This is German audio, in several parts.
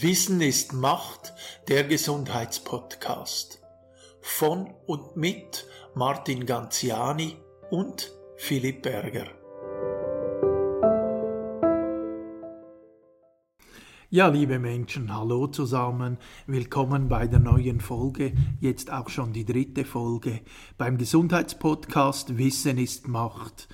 Wissen ist Macht, der Gesundheitspodcast. Von und mit Martin Ganziani und Philipp Berger. Ja, liebe Menschen, hallo zusammen. Willkommen bei der neuen Folge, jetzt auch schon die dritte Folge beim Gesundheitspodcast Wissen ist Macht.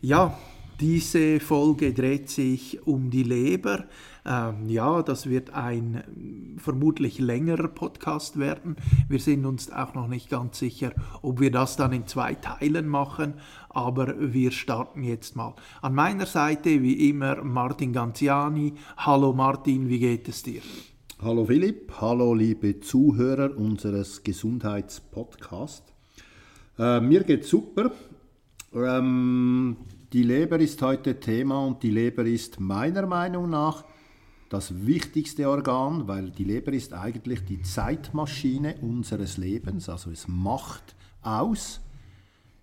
Ja, diese Folge dreht sich um die Leber. Ähm, ja, das wird ein vermutlich längerer Podcast werden. Wir sind uns auch noch nicht ganz sicher, ob wir das dann in zwei Teilen machen, aber wir starten jetzt mal. An meiner Seite wie immer Martin Ganziani. Hallo Martin, wie geht es dir? Hallo Philipp, hallo liebe Zuhörer unseres Gesundheitspodcasts. Äh, mir geht super. Ähm, die Leber ist heute Thema und die Leber ist meiner Meinung nach das wichtigste Organ, weil die Leber ist eigentlich die Zeitmaschine unseres Lebens. Also es macht aus,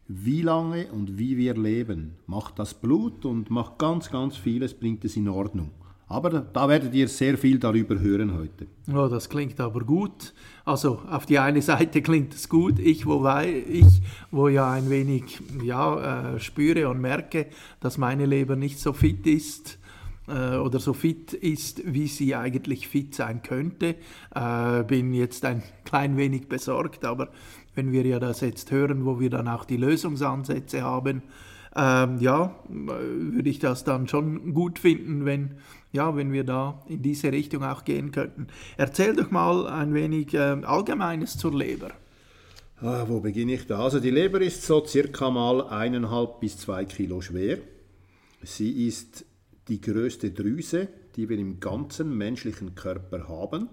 wie lange und wie wir leben. Macht das Blut und macht ganz, ganz vieles, bringt es in Ordnung. Aber da werdet ihr sehr viel darüber hören heute. Oh, das klingt aber gut. Also auf die eine Seite klingt es gut, ich, wobei ich, wo ja ein wenig ja, äh, spüre und merke, dass meine Leber nicht so fit ist äh, oder so fit ist, wie sie eigentlich fit sein könnte. Äh, bin jetzt ein klein wenig besorgt, aber wenn wir ja das jetzt hören, wo wir dann auch die Lösungsansätze haben, ähm, ja, würde ich das dann schon gut finden, wenn ja, wenn wir da in diese Richtung auch gehen könnten. Erzähl doch mal ein wenig äh, Allgemeines zur Leber. Ah, wo beginne ich da? Also die Leber ist so circa mal eineinhalb bis zwei Kilo schwer. Sie ist die größte Drüse, die wir im ganzen menschlichen Körper haben.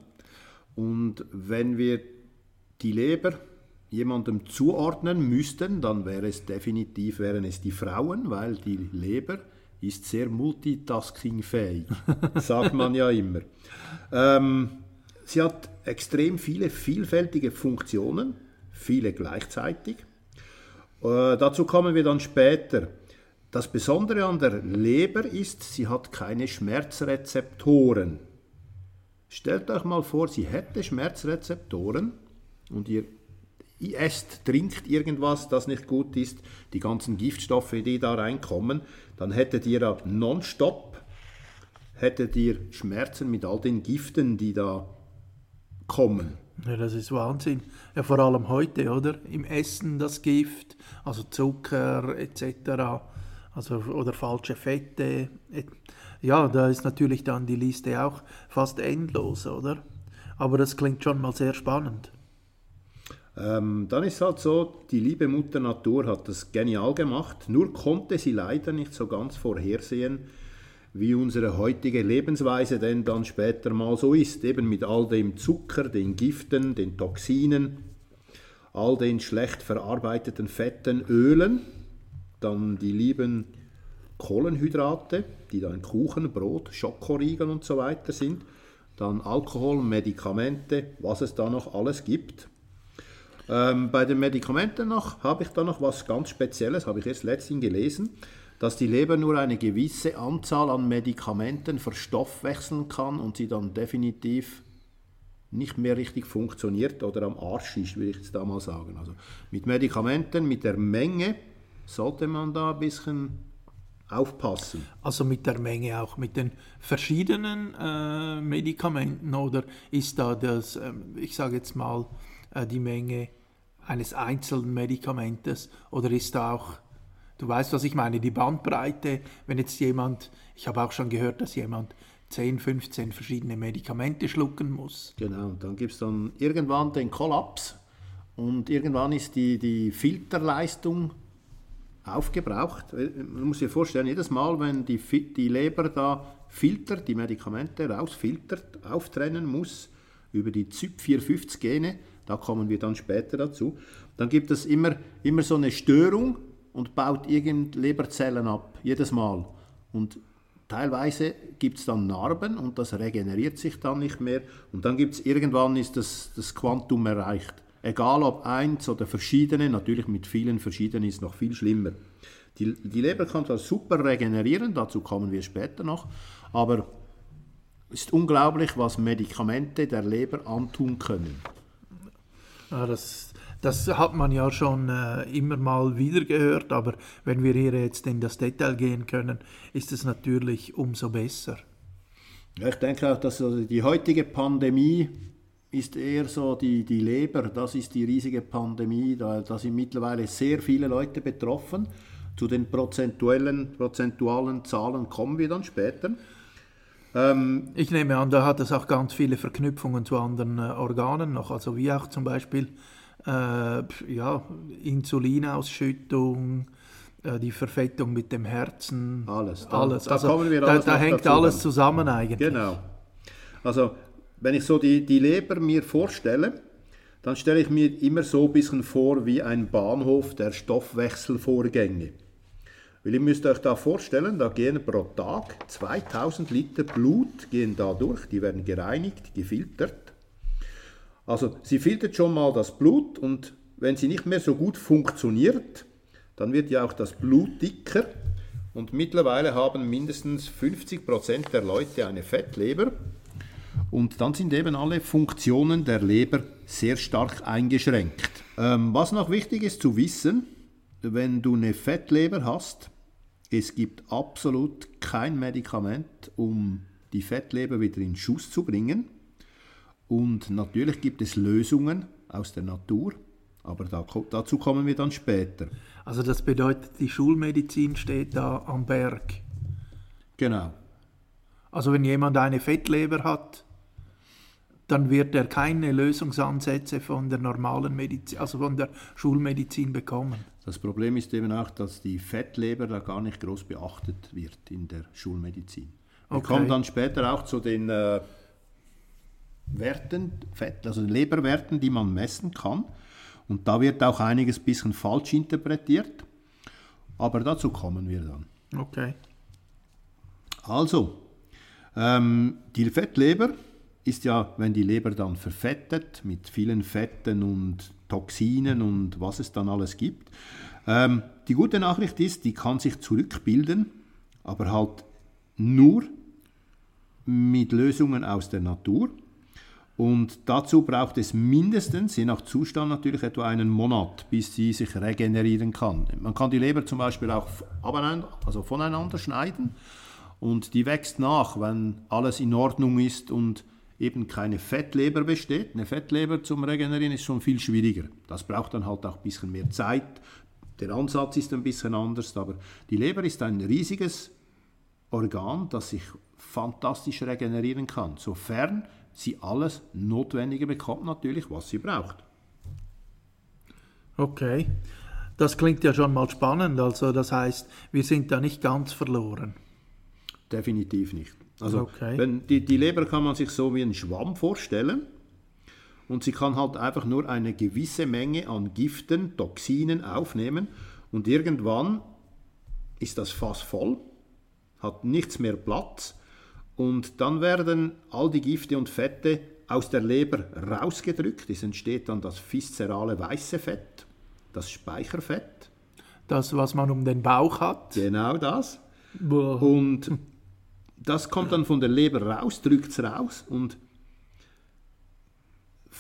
Und wenn wir die Leber jemandem zuordnen müssten, dann wäre es definitiv wären es die Frauen, weil die Leber ist sehr multitaskingfähig, sagt man ja immer. Ähm, sie hat extrem viele vielfältige Funktionen, viele gleichzeitig. Äh, dazu kommen wir dann später. Das Besondere an der Leber ist, sie hat keine Schmerzrezeptoren. Stellt euch mal vor, sie hätte Schmerzrezeptoren und ihr esst, trinkt irgendwas, das nicht gut ist, die ganzen Giftstoffe, die da reinkommen, dann hättet ihr ja nonstop hättet ihr Schmerzen mit all den Giften, die da kommen. Ja, das ist Wahnsinn. Ja, vor allem heute, oder? Im Essen das Gift, also Zucker etc. Also, oder falsche Fette. Ja, da ist natürlich dann die Liste auch fast endlos, oder? Aber das klingt schon mal sehr spannend. Ähm, dann ist halt so, die liebe Mutter Natur hat das genial gemacht, nur konnte sie leider nicht so ganz vorhersehen, wie unsere heutige Lebensweise denn dann später mal so ist, eben mit all dem Zucker, den Giften, den Toxinen, all den schlecht verarbeiteten Fetten, Ölen, dann die lieben Kohlenhydrate, die dann Kuchen, Brot, Schokoriegel und so weiter sind, dann Alkohol, Medikamente, was es da noch alles gibt. Ähm, bei den Medikamenten noch habe ich da noch was ganz Spezielles, habe ich erst letztens gelesen, dass die Leber nur eine gewisse Anzahl an Medikamenten verstoffwechseln kann und sie dann definitiv nicht mehr richtig funktioniert oder am Arsch ist, würde ich jetzt da mal sagen. Also mit Medikamenten, mit der Menge sollte man da ein bisschen aufpassen. Also mit der Menge auch, mit den verschiedenen äh, Medikamenten oder ist da das, äh, ich sage jetzt mal, äh, die Menge eines einzelnen Medikamentes oder ist da auch, du weißt, was ich meine, die Bandbreite, wenn jetzt jemand, ich habe auch schon gehört, dass jemand 10, 15 verschiedene Medikamente schlucken muss. Genau, dann gibt es dann irgendwann den Kollaps und irgendwann ist die, die Filterleistung aufgebraucht. Man muss sich vorstellen, jedes Mal, wenn die, die Leber da filtert, die Medikamente rausfiltert, auftrennen muss über die ZYP450-Gene, da kommen wir dann später dazu. Dann gibt es immer, immer so eine Störung und baut irgend Leberzellen ab, jedes Mal. Und teilweise gibt es dann Narben und das regeneriert sich dann nicht mehr. Und dann gibt es irgendwann ist das, das Quantum erreicht. Egal ob eins oder verschiedene, natürlich mit vielen verschiedenen ist noch viel schlimmer. Die, die Leber kann zwar super regenerieren, dazu kommen wir später noch, aber Es ist unglaublich, was Medikamente der Leber antun können. Ja, das, das hat man ja schon äh, immer mal wieder gehört, aber wenn wir hier jetzt in das Detail gehen können, ist es natürlich umso besser. Ja, ich denke auch, dass also die heutige Pandemie ist eher so die, die Leber, das ist die riesige Pandemie, da, da sind mittlerweile sehr viele Leute betroffen. Zu den prozentuellen, prozentualen Zahlen kommen wir dann später. Ähm, ich nehme an, da hat es auch ganz viele Verknüpfungen zu anderen äh, Organen noch, also wie auch zum Beispiel äh, ja, Insulinausschüttung, äh, die Verfettung mit dem Herzen. Alles. Da, alles. Da, also, da, da hängt alles zusammen eigentlich. Genau. Also wenn ich so die, die Leber mir vorstelle, dann stelle ich mir immer so ein bisschen vor wie ein Bahnhof der Stoffwechselvorgänge. Weil ihr müsst euch da vorstellen, da gehen pro Tag 2000 Liter Blut gehen da durch, die werden gereinigt, gefiltert. Also sie filtert schon mal das Blut und wenn sie nicht mehr so gut funktioniert, dann wird ja auch das Blut dicker und mittlerweile haben mindestens 50% der Leute eine Fettleber und dann sind eben alle Funktionen der Leber sehr stark eingeschränkt. Ähm, was noch wichtig ist zu wissen, wenn du eine Fettleber hast, es gibt absolut kein Medikament, um die Fettleber wieder in Schuss zu bringen. Und natürlich gibt es Lösungen aus der Natur, aber da, dazu kommen wir dann später. Also das bedeutet, die Schulmedizin steht da am Berg. Genau. Also wenn jemand eine Fettleber hat, dann wird er keine Lösungsansätze von der normalen Medizin, also von der Schulmedizin bekommen. Das Problem ist eben auch, dass die Fettleber da gar nicht groß beachtet wird in der Schulmedizin. Wir okay. kommen dann später auch zu den äh, Werten, Fett, also Leberwerten, die man messen kann. Und da wird auch einiges bisschen falsch interpretiert. Aber dazu kommen wir dann. Okay. Also, ähm, die Fettleber ist ja, wenn die Leber dann verfettet mit vielen Fetten und Toxinen und was es dann alles gibt. Ähm, die gute Nachricht ist, die kann sich zurückbilden, aber halt nur mit Lösungen aus der Natur. Und dazu braucht es mindestens, je nach Zustand natürlich, etwa einen Monat, bis sie sich regenerieren kann. Man kann die Leber zum Beispiel auch also voneinander schneiden und die wächst nach, wenn alles in Ordnung ist und eben keine Fettleber besteht. Eine Fettleber zum Regenerieren ist schon viel schwieriger. Das braucht dann halt auch ein bisschen mehr Zeit. Der Ansatz ist ein bisschen anders, aber die Leber ist ein riesiges Organ, das sich fantastisch regenerieren kann, sofern sie alles Notwendige bekommt, natürlich, was sie braucht. Okay, das klingt ja schon mal spannend. Also das heißt, wir sind da nicht ganz verloren. Definitiv nicht. Also okay. wenn, die, die Leber kann man sich so wie ein Schwamm vorstellen und sie kann halt einfach nur eine gewisse Menge an Giften, Toxinen aufnehmen und irgendwann ist das Fass voll, hat nichts mehr Platz und dann werden all die Gifte und Fette aus der Leber rausgedrückt. Es entsteht dann das viszerale weiße Fett, das Speicherfett. Das, was man um den Bauch hat. Genau das. Boah. Und das kommt dann von der Leber raus, drückt es raus und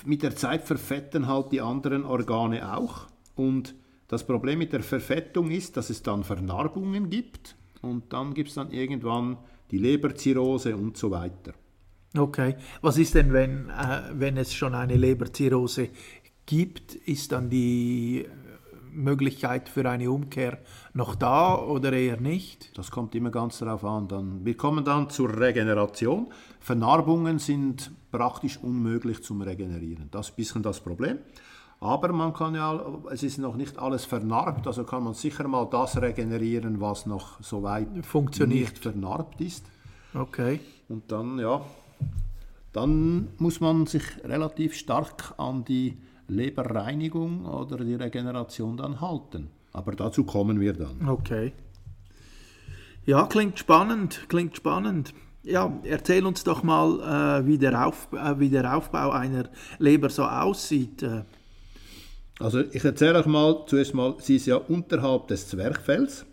mit der Zeit verfetten halt die anderen Organe auch. Und das Problem mit der Verfettung ist, dass es dann Vernarbungen gibt und dann gibt es dann irgendwann die Leberzirrhose und so weiter. Okay, was ist denn, wenn, äh, wenn es schon eine Leberzirrhose gibt, ist dann die Möglichkeit für eine Umkehr noch da oder eher nicht? Das kommt immer ganz darauf an. Dann, wir kommen dann zur Regeneration. Vernarbungen sind praktisch unmöglich zum Regenerieren. Das ist ein bisschen das Problem. Aber man kann ja, es ist noch nicht alles vernarbt, also kann man sicher mal das regenerieren, was noch soweit Funktioniert. nicht vernarbt ist. Okay. Und dann, ja, dann muss man sich relativ stark an die Leberreinigung oder die Regeneration dann halten. Aber dazu kommen wir dann. Okay. Ja, klingt spannend, klingt spannend. Ja, erzähl uns doch mal, äh, wie, der Auf, äh, wie der Aufbau einer Leber so aussieht. Äh. Also ich erzähle euch mal zuerst mal, sie ist ja unterhalb des Zwerchfells.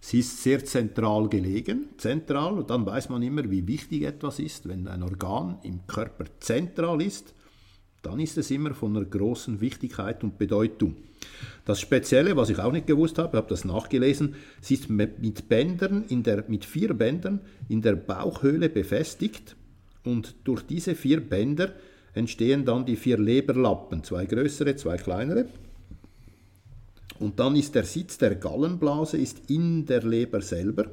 Sie ist sehr zentral gelegen, zentral, und dann weiß man immer, wie wichtig etwas ist. Wenn ein Organ im Körper zentral ist, dann ist es immer von einer großen Wichtigkeit und Bedeutung. Das Spezielle, was ich auch nicht gewusst habe, habe das nachgelesen, sie ist mit Bändern, in der, mit vier Bändern in der Bauchhöhle befestigt und durch diese vier Bänder entstehen dann die vier Leberlappen, zwei größere, zwei kleinere. Und dann ist der Sitz der Gallenblase ist in der Leber selber.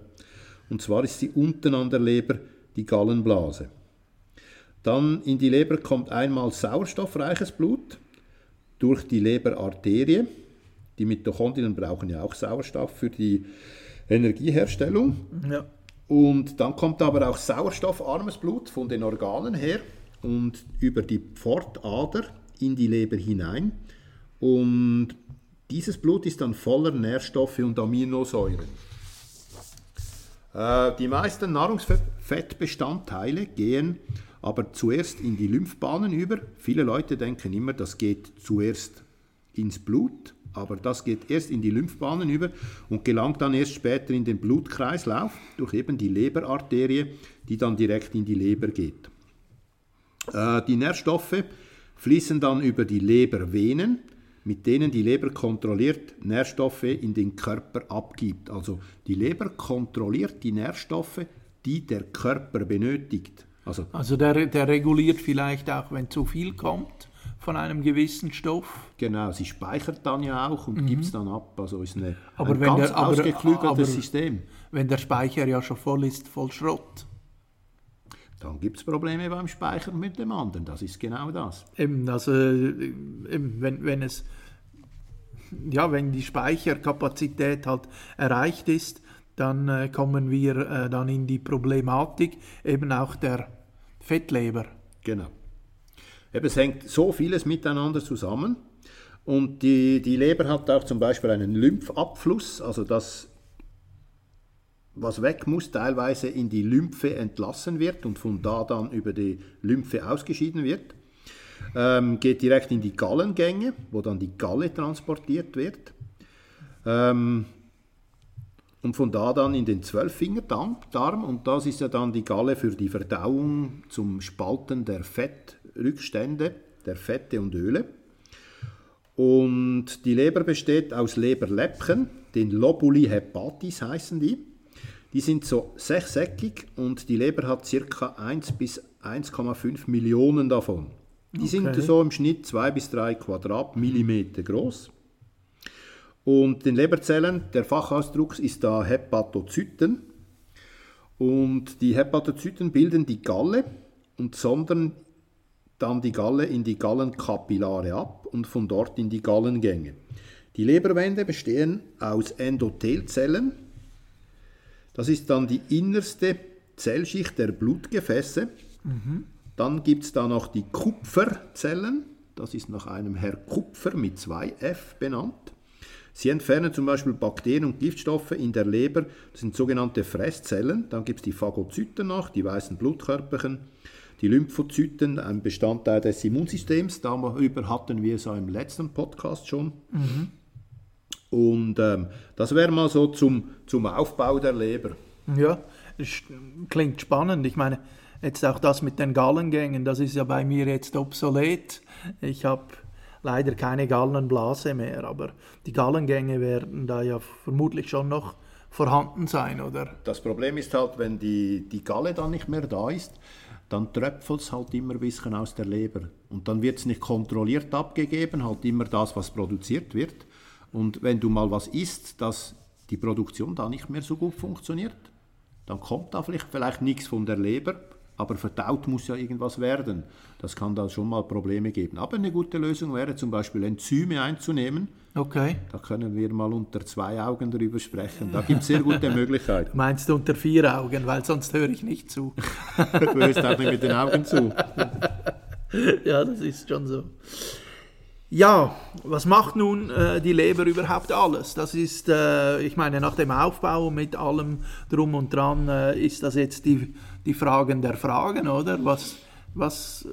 Und zwar ist sie unten an der Leber die Gallenblase. Dann in die Leber kommt einmal sauerstoffreiches Blut durch die Leberarterie. Die Mitochondrien brauchen ja auch Sauerstoff für die Energieherstellung. Ja. Und dann kommt aber auch sauerstoffarmes Blut von den Organen her und über die Pfortader in die Leber hinein. Und dieses Blut ist dann voller Nährstoffe und Aminosäuren. Äh, die meisten Nahrungsfettbestandteile gehen aber zuerst in die Lymphbahnen über. Viele Leute denken immer, das geht zuerst ins Blut, aber das geht erst in die Lymphbahnen über und gelangt dann erst später in den Blutkreislauf durch eben die Leberarterie, die dann direkt in die Leber geht. Äh, die Nährstoffe fließen dann über die Lebervenen mit denen die Leber kontrolliert Nährstoffe in den Körper abgibt. Also die Leber kontrolliert die Nährstoffe, die der Körper benötigt. Also, also der, der reguliert vielleicht auch, wenn zu viel kommt von einem gewissen Stoff. Genau, sie speichert dann ja auch und mhm. gibt es dann ab. Also ist eine, aber ein wenn ganz der, aber, ausgeklügeltes aber, System. Wenn der Speicher ja schon voll ist, voll Schrott. Dann gibt es Probleme beim Speichern mit dem anderen. Das ist genau das. Eben, also eben, wenn, wenn es ja, wenn die Speicherkapazität halt erreicht ist, dann äh, kommen wir äh, dann in die Problematik eben auch der Fettleber. Genau. Eben, es hängt so vieles miteinander zusammen. Und die, die Leber hat auch zum Beispiel einen Lymphabfluss, also das was weg muss, teilweise in die Lymphe entlassen wird und von da dann über die Lymphe ausgeschieden wird. Ähm, geht direkt in die Gallengänge, wo dann die Galle transportiert wird. Ähm, und von da dann in den Zwölffingerdarm und das ist ja dann die Galle für die Verdauung zum Spalten der Fettrückstände, der Fette und Öle. Und die Leber besteht aus Leberläppchen, den Lobuli hepatis heißen die. Die sind so sechseckig und die Leber hat ca. 1 bis 1,5 Millionen davon. Die okay. sind so im Schnitt 2 bis 3 Quadratmillimeter groß. Und den Leberzellen, der Fachausdruck ist da Hepatozyten. Und die Hepatozyten bilden die Galle und sondern dann die Galle in die Gallenkapillare ab und von dort in die Gallengänge. Die Leberwände bestehen aus Endothelzellen, das ist dann die innerste Zellschicht der Blutgefäße. Mhm. Dann gibt es da noch die Kupferzellen. Das ist nach einem Herr Kupfer mit zwei F benannt. Sie entfernen zum Beispiel Bakterien und Giftstoffe in der Leber. Das sind sogenannte Fresszellen. Dann gibt es die Phagozyten noch, die weißen Blutkörperchen. Die Lymphozyten, ein Bestandteil des Immunsystems. Darüber hatten wir es auch im letzten Podcast schon. Mhm. Und ähm, das wäre mal so zum, zum Aufbau der Leber. Ja, klingt spannend. Ich meine, jetzt auch das mit den Gallengängen, das ist ja bei mir jetzt obsolet. Ich habe leider keine Gallenblase mehr, aber die Gallengänge werden da ja vermutlich schon noch vorhanden sein, oder? Das Problem ist halt, wenn die, die Galle dann nicht mehr da ist, dann tröpfelt es halt immer ein bisschen aus der Leber. Und dann wird es nicht kontrolliert abgegeben, halt immer das, was produziert wird. Und wenn du mal was isst, dass die Produktion da nicht mehr so gut funktioniert, dann kommt da vielleicht, vielleicht nichts von der Leber, aber verdaut muss ja irgendwas werden. Das kann dann schon mal Probleme geben. Aber eine gute Lösung wäre zum Beispiel Enzyme einzunehmen. Okay. Da können wir mal unter zwei Augen darüber sprechen. Da gibt es sehr gute Möglichkeiten. Meinst du unter vier Augen, weil sonst höre ich nicht zu. du hörst auch nicht mit den Augen zu. ja, das ist schon so. Ja, was macht nun äh, die Leber überhaupt alles? Das ist, äh, ich meine, nach dem Aufbau mit allem drum und dran äh, ist das jetzt die, die Fragen der Fragen, oder? Was, Was,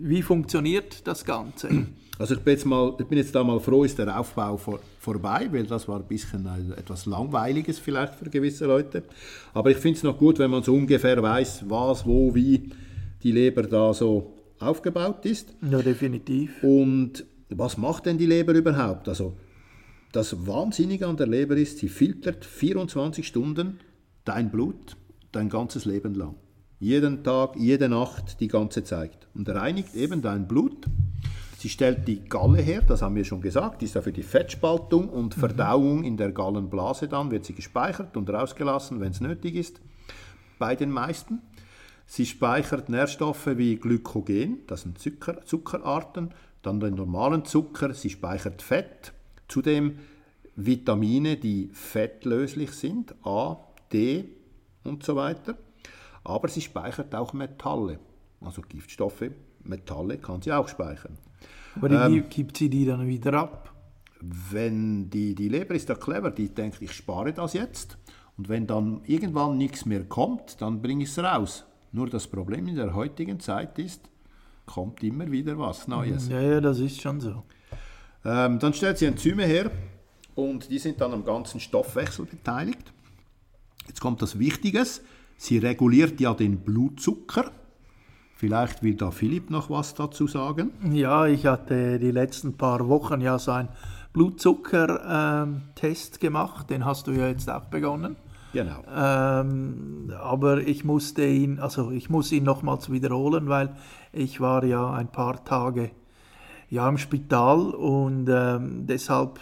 wie funktioniert das Ganze? Also ich bin jetzt, mal, ich bin jetzt da mal froh, ist der Aufbau vor, vorbei, weil das war ein bisschen etwas Langweiliges vielleicht für gewisse Leute. Aber ich finde es noch gut, wenn man so ungefähr weiß, was, wo, wie die Leber da so aufgebaut ist. Ja, definitiv. Und was macht denn die Leber überhaupt? Also das Wahnsinnige an der Leber ist, sie filtert 24 Stunden dein Blut dein ganzes Leben lang. Jeden Tag, jede Nacht, die ganze Zeit. Und reinigt eben dein Blut. Sie stellt die Galle her, das haben wir schon gesagt, die ist ja für die Fettspaltung und Verdauung in der Gallenblase dann, wird sie gespeichert und rausgelassen, wenn es nötig ist, bei den meisten. Sie speichert Nährstoffe wie Glykogen, das sind Zucker, Zuckerarten, dann den normalen Zucker, sie speichert Fett, zudem Vitamine, die fettlöslich sind, A, D und so weiter. Aber sie speichert auch Metalle, also Giftstoffe, Metalle kann sie auch speichern. Aber wie ähm, gibt sie die dann wieder ab? Wenn die, die Leber ist ja clever, die denkt, ich spare das jetzt und wenn dann irgendwann nichts mehr kommt, dann bringe ich es raus. Nur das Problem in der heutigen Zeit ist, kommt immer wieder was Neues. Ja, ja, das ist schon so. Ähm, dann stellt sie Enzyme her und die sind dann am ganzen Stoffwechsel beteiligt. Jetzt kommt das Wichtiges. Sie reguliert ja den Blutzucker. Vielleicht will da Philipp noch was dazu sagen. Ja, ich hatte die letzten paar Wochen ja so einen Blutzuckertest gemacht. Den hast du ja jetzt auch begonnen. Genau. Ähm, aber ich musste ihn, also ich muss ihn nochmals wiederholen, weil ich war ja ein paar Tage ja im Spital und ähm, deshalb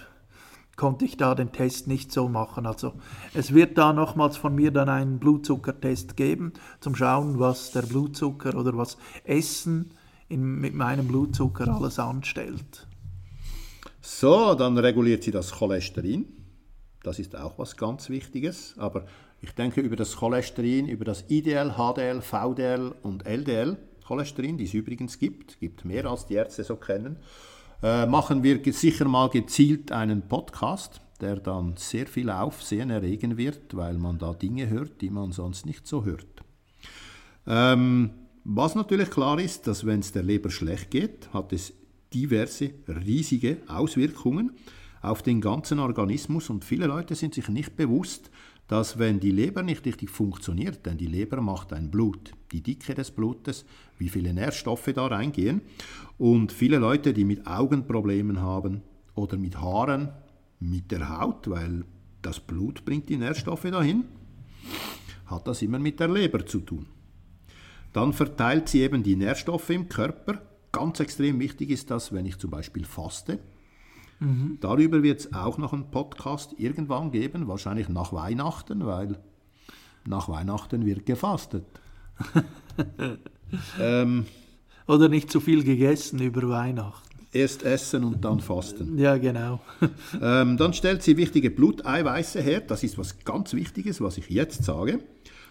konnte ich da den Test nicht so machen. Also es wird da nochmals von mir dann einen Blutzuckertest geben, zum Schauen, was der Blutzucker oder was Essen in, mit meinem Blutzucker alles anstellt. So, dann reguliert sie das Cholesterin. Das ist auch was ganz Wichtiges. Aber ich denke über das Cholesterin, über das IDL, HDL, VDL und LDL Cholesterin, die es übrigens gibt, gibt mehr als die Ärzte so kennen, äh, machen wir sicher mal gezielt einen Podcast, der dann sehr viel Aufsehen erregen wird, weil man da Dinge hört, die man sonst nicht so hört. Ähm, was natürlich klar ist, dass wenn es der Leber schlecht geht, hat es diverse riesige Auswirkungen auf den ganzen Organismus und viele Leute sind sich nicht bewusst, dass wenn die Leber nicht richtig funktioniert, denn die Leber macht ein Blut, die Dicke des Blutes, wie viele Nährstoffe da reingehen und viele Leute, die mit Augenproblemen haben oder mit Haaren, mit der Haut, weil das Blut bringt die Nährstoffe dahin, hat das immer mit der Leber zu tun. Dann verteilt sie eben die Nährstoffe im Körper. Ganz extrem wichtig ist das, wenn ich zum Beispiel faste, Mhm. Darüber wird es auch noch einen Podcast irgendwann geben, wahrscheinlich nach Weihnachten, weil nach Weihnachten wird gefastet. ähm, Oder nicht zu viel gegessen über Weihnachten. Erst essen und dann fasten. Ja, genau. ähm, dann stellt sie wichtige Bluteiweiße her. Das ist was ganz Wichtiges, was ich jetzt sage.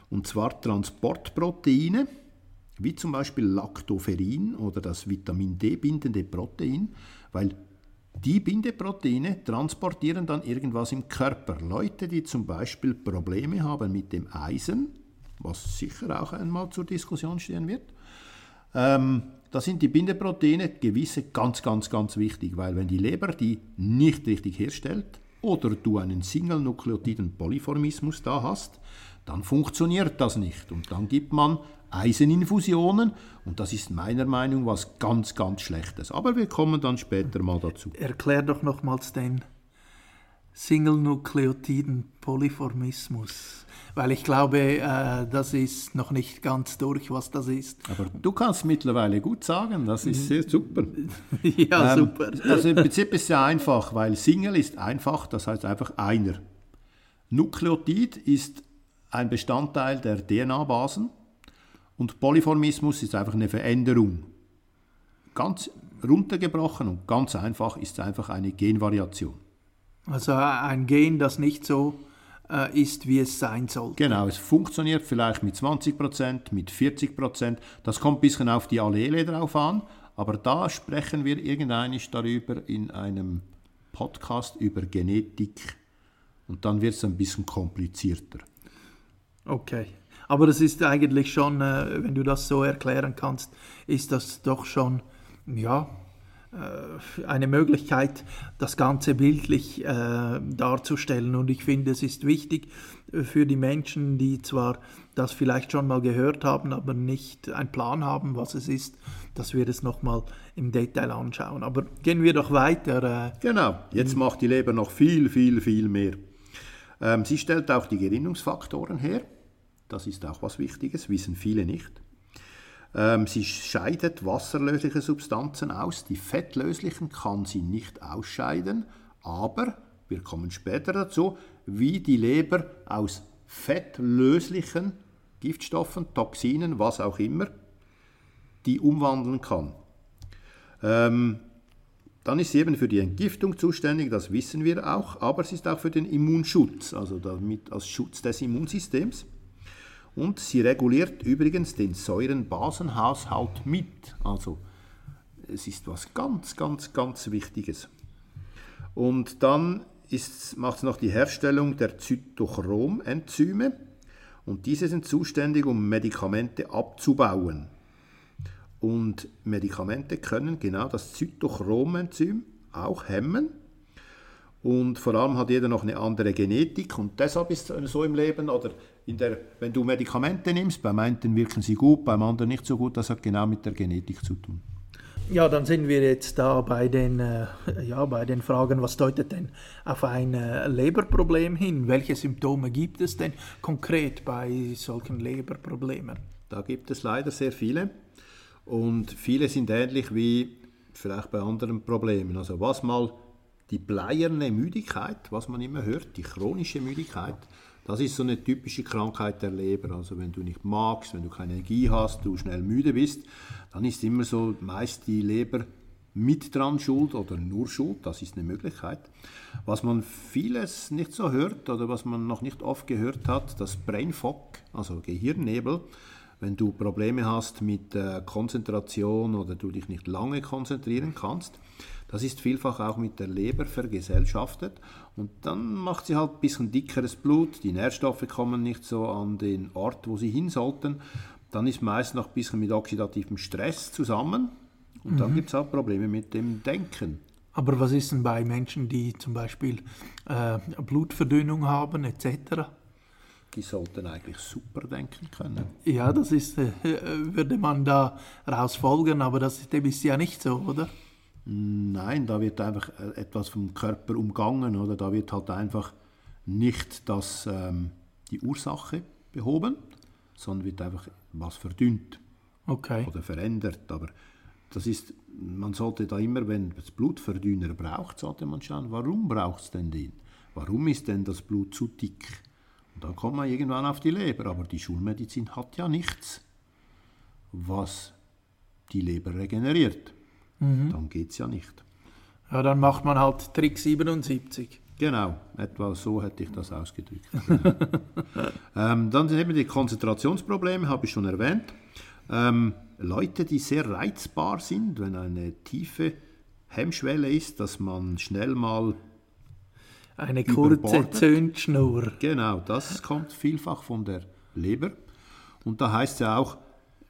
Und zwar Transportproteine, wie zum Beispiel Lactoferrin oder das Vitamin D bindende Protein, weil die Bindeproteine transportieren dann irgendwas im Körper. Leute, die zum Beispiel Probleme haben mit dem Eisen, was sicher auch einmal zur Diskussion stehen wird, ähm, da sind die Bindeproteine gewisse ganz, ganz, ganz wichtig, weil wenn die Leber die nicht richtig herstellt oder du einen Single-Nukleotiden Polyformismus da hast, dann funktioniert das nicht und dann gibt man Eiseninfusionen und das ist meiner Meinung nach was ganz, ganz Schlechtes. Aber wir kommen dann später mal dazu. Erklär doch nochmals den Single-Nukleotiden-Polyformismus, weil ich glaube, äh, das ist noch nicht ganz durch, was das ist. Aber du kannst mittlerweile gut sagen, das ist sehr super. ja, ähm, super. Also im Prinzip ist es ja einfach, weil Single ist einfach, das heißt einfach einer. Nukleotid ist ein Bestandteil der DNA-Basen und Polyformismus ist einfach eine Veränderung. Ganz runtergebrochen und ganz einfach ist es einfach eine Genvariation. Also ein Gen, das nicht so äh, ist, wie es sein sollte. Genau, es funktioniert vielleicht mit 20%, mit 40%. Das kommt ein bisschen auf die Allele drauf an, aber da sprechen wir irgendeinisch darüber in einem Podcast über Genetik und dann wird es ein bisschen komplizierter. Okay. Aber das ist eigentlich schon, äh, wenn du das so erklären kannst, ist das doch schon, ja, äh, eine Möglichkeit, das Ganze bildlich äh, darzustellen. Und ich finde, es ist wichtig für die Menschen, die zwar das vielleicht schon mal gehört haben, aber nicht einen Plan haben, was es ist, dass wir das nochmal im Detail anschauen. Aber gehen wir doch weiter. Äh, genau, jetzt macht die Leber noch viel, viel, viel mehr. Ähm, sie stellt auch die Gerinnungsfaktoren her. Das ist auch was Wichtiges, wissen viele nicht. Ähm, sie scheidet wasserlösliche Substanzen aus. Die fettlöslichen kann sie nicht ausscheiden, aber wir kommen später dazu, wie die Leber aus fettlöslichen Giftstoffen, Toxinen, was auch immer, die umwandeln kann. Ähm, dann ist sie eben für die Entgiftung zuständig, das wissen wir auch, aber sie ist auch für den Immunschutz, also damit als Schutz des Immunsystems. Und sie reguliert übrigens den Säurenbasenhaushalt mit. Also es ist was ganz, ganz, ganz Wichtiges. Und dann macht es noch die Herstellung der Zytochromenzyme. Und diese sind zuständig, um Medikamente abzubauen. Und Medikamente können genau das Zytochromenzym auch hemmen. Und vor allem hat jeder noch eine andere Genetik und deshalb ist es so im Leben oder der, wenn du Medikamente nimmst, beim einen wirken sie gut, beim anderen nicht so gut, das hat genau mit der Genetik zu tun. Ja, dann sind wir jetzt da bei den, äh, ja, bei den Fragen, was deutet denn auf ein äh, Leberproblem hin? Welche Symptome gibt es denn konkret bei solchen Leberproblemen? Da gibt es leider sehr viele und viele sind ähnlich wie vielleicht bei anderen Problemen. Also was mal die bleierne Müdigkeit, was man immer hört, die chronische Müdigkeit, das ist so eine typische Krankheit der Leber. Also wenn du nicht magst, wenn du keine Energie hast, du schnell müde bist, dann ist immer so meist die Leber mit dran schuld oder nur schuld, das ist eine Möglichkeit. Was man vieles nicht so hört oder was man noch nicht oft gehört hat, das Brain Fog, also Gehirnnebel, wenn du Probleme hast mit äh, Konzentration oder du dich nicht lange konzentrieren kannst, das ist vielfach auch mit der Leber vergesellschaftet und dann macht sie halt ein bisschen dickeres Blut, die Nährstoffe kommen nicht so an den Ort, wo sie hin sollten. Dann ist meist noch ein bisschen mit oxidativem Stress zusammen und mhm. dann gibt es halt Probleme mit dem Denken. Aber was ist denn bei Menschen, die zum Beispiel äh, Blutverdünnung haben etc.? Die sollten eigentlich super denken können. Ja, das ist, äh, würde man da rausfolgen, aber das ist ja nicht so, oder? Nein, da wird einfach äh, etwas vom Körper umgangen oder da wird halt einfach nicht das, ähm, die Ursache behoben, sondern wird einfach was verdünnt okay. oder verändert. Aber das ist, man sollte da immer, wenn es Blutverdünner braucht, sollte man schauen, warum braucht es denn den? Warum ist denn das Blut zu dick? Und dann kommt man irgendwann auf die Leber. Aber die Schulmedizin hat ja nichts, was die Leber regeneriert mhm. dann geht es ja nicht. Ja, dann macht man halt Trick 77. Genau, etwa so hätte ich das ausgedrückt. ähm, dann sind eben die Konzentrationsprobleme, habe ich schon erwähnt. Ähm, Leute, die sehr reizbar sind, wenn eine tiefe Hemmschwelle ist, dass man schnell mal eine kurze Zündschnur. Genau, das kommt vielfach von der Leber. Und da heißt es ja auch,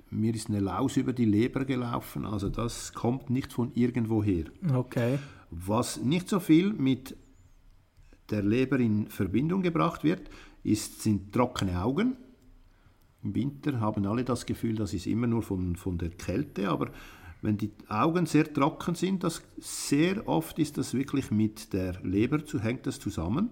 mir ist eine Laus über die Leber gelaufen, also das kommt nicht von irgendwoher. Okay. Was nicht so viel mit der Leber in Verbindung gebracht wird, ist, sind trockene Augen. Im Winter haben alle das Gefühl, das ist immer nur von, von der Kälte, aber wenn die Augen sehr trocken sind, das sehr oft ist das wirklich mit der Leber zu, hängt das zusammen.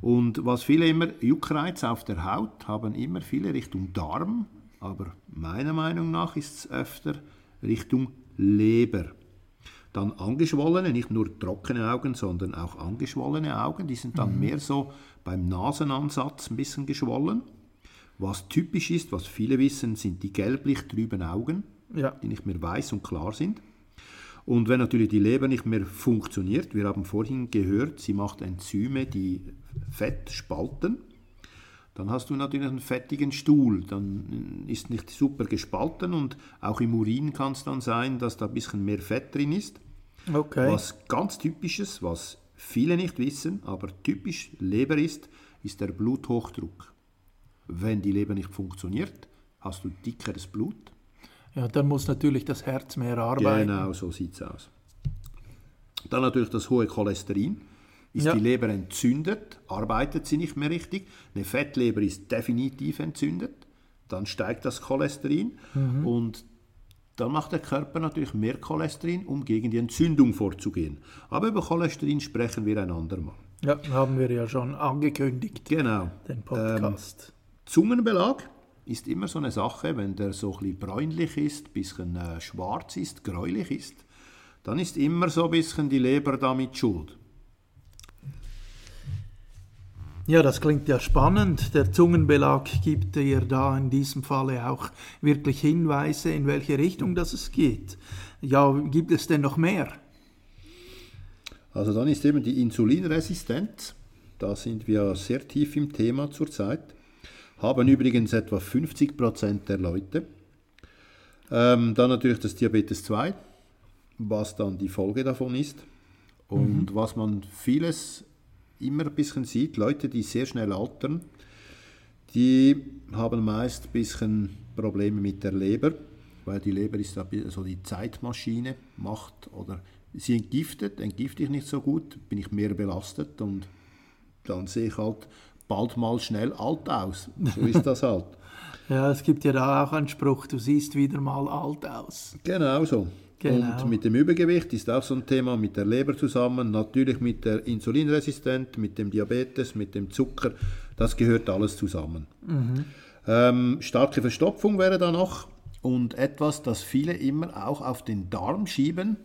Und was viele immer Juckreiz auf der Haut haben immer viele Richtung Darm, aber meiner Meinung nach ist es öfter Richtung Leber. Dann angeschwollene, nicht nur trockene Augen, sondern auch angeschwollene Augen, die sind dann mhm. mehr so beim Nasenansatz ein bisschen geschwollen. Was typisch ist, was viele wissen, sind die gelblich trüben Augen, ja. die nicht mehr weiß und klar sind. Und wenn natürlich die Leber nicht mehr funktioniert, wir haben vorhin gehört, sie macht Enzyme, die Fett spalten. Dann hast du natürlich einen fettigen Stuhl, dann ist nicht super gespalten und auch im Urin kann es dann sein, dass da ein bisschen mehr Fett drin ist. Okay. Was ganz typisches, was viele nicht wissen, aber typisch Leber ist, ist der Bluthochdruck. Wenn die Leber nicht funktioniert, hast du dickeres Blut. Ja, dann muss natürlich das Herz mehr arbeiten. Genau, so sieht es aus. Dann natürlich das hohe Cholesterin. Ist Ja. die Leber entzündet, arbeitet sie nicht mehr richtig. Eine Fettleber ist definitiv entzündet. Dann steigt das Cholesterin und dann macht der Körper natürlich mehr Cholesterin, um gegen die Entzündung vorzugehen. Aber über Cholesterin sprechen wir ein andermal. Ja, haben wir ja schon angekündigt, Genau. den Podcast. Zungenbelag ist immer so eine Sache, wenn der so ein bisschen bräunlich ist, ein bisschen äh, schwarz ist, gräulich ist, dann ist immer so ein bisschen die Leber damit schuld. Ja, das klingt ja spannend. Der Zungenbelag gibt dir da in diesem Falle auch wirklich Hinweise, in welche Richtung das es geht. Ja, gibt es denn noch mehr? Also dann ist eben die Insulinresistenz, da sind wir sehr tief im Thema zurzeit, haben übrigens etwa 50% der Leute. Ähm, dann natürlich das Diabetes 2, was dann die Folge davon ist. Und was man vieles immer ein bisschen sieht, Leute, die sehr schnell altern, die haben meist ein bisschen Probleme mit der Leber, weil die Leber ist so die Zeitmaschine, macht oder sie entgiftet, entgifte ich nicht so gut, bin ich mehr belastet und dann sehe ich halt bald mal schnell alt aus. So ist das halt. Ja, es gibt ja da auch einen Spruch, du siehst wieder mal alt aus. Genau so. Genau. Und mit dem Übergewicht ist auch so ein Thema mit der Leber zusammen, natürlich mit der Insulinresistenz, mit dem Diabetes, mit dem Zucker, das gehört alles zusammen. Ähm, starke Verstopfung wäre da noch und etwas, das viele immer auch auf den Darm schieben,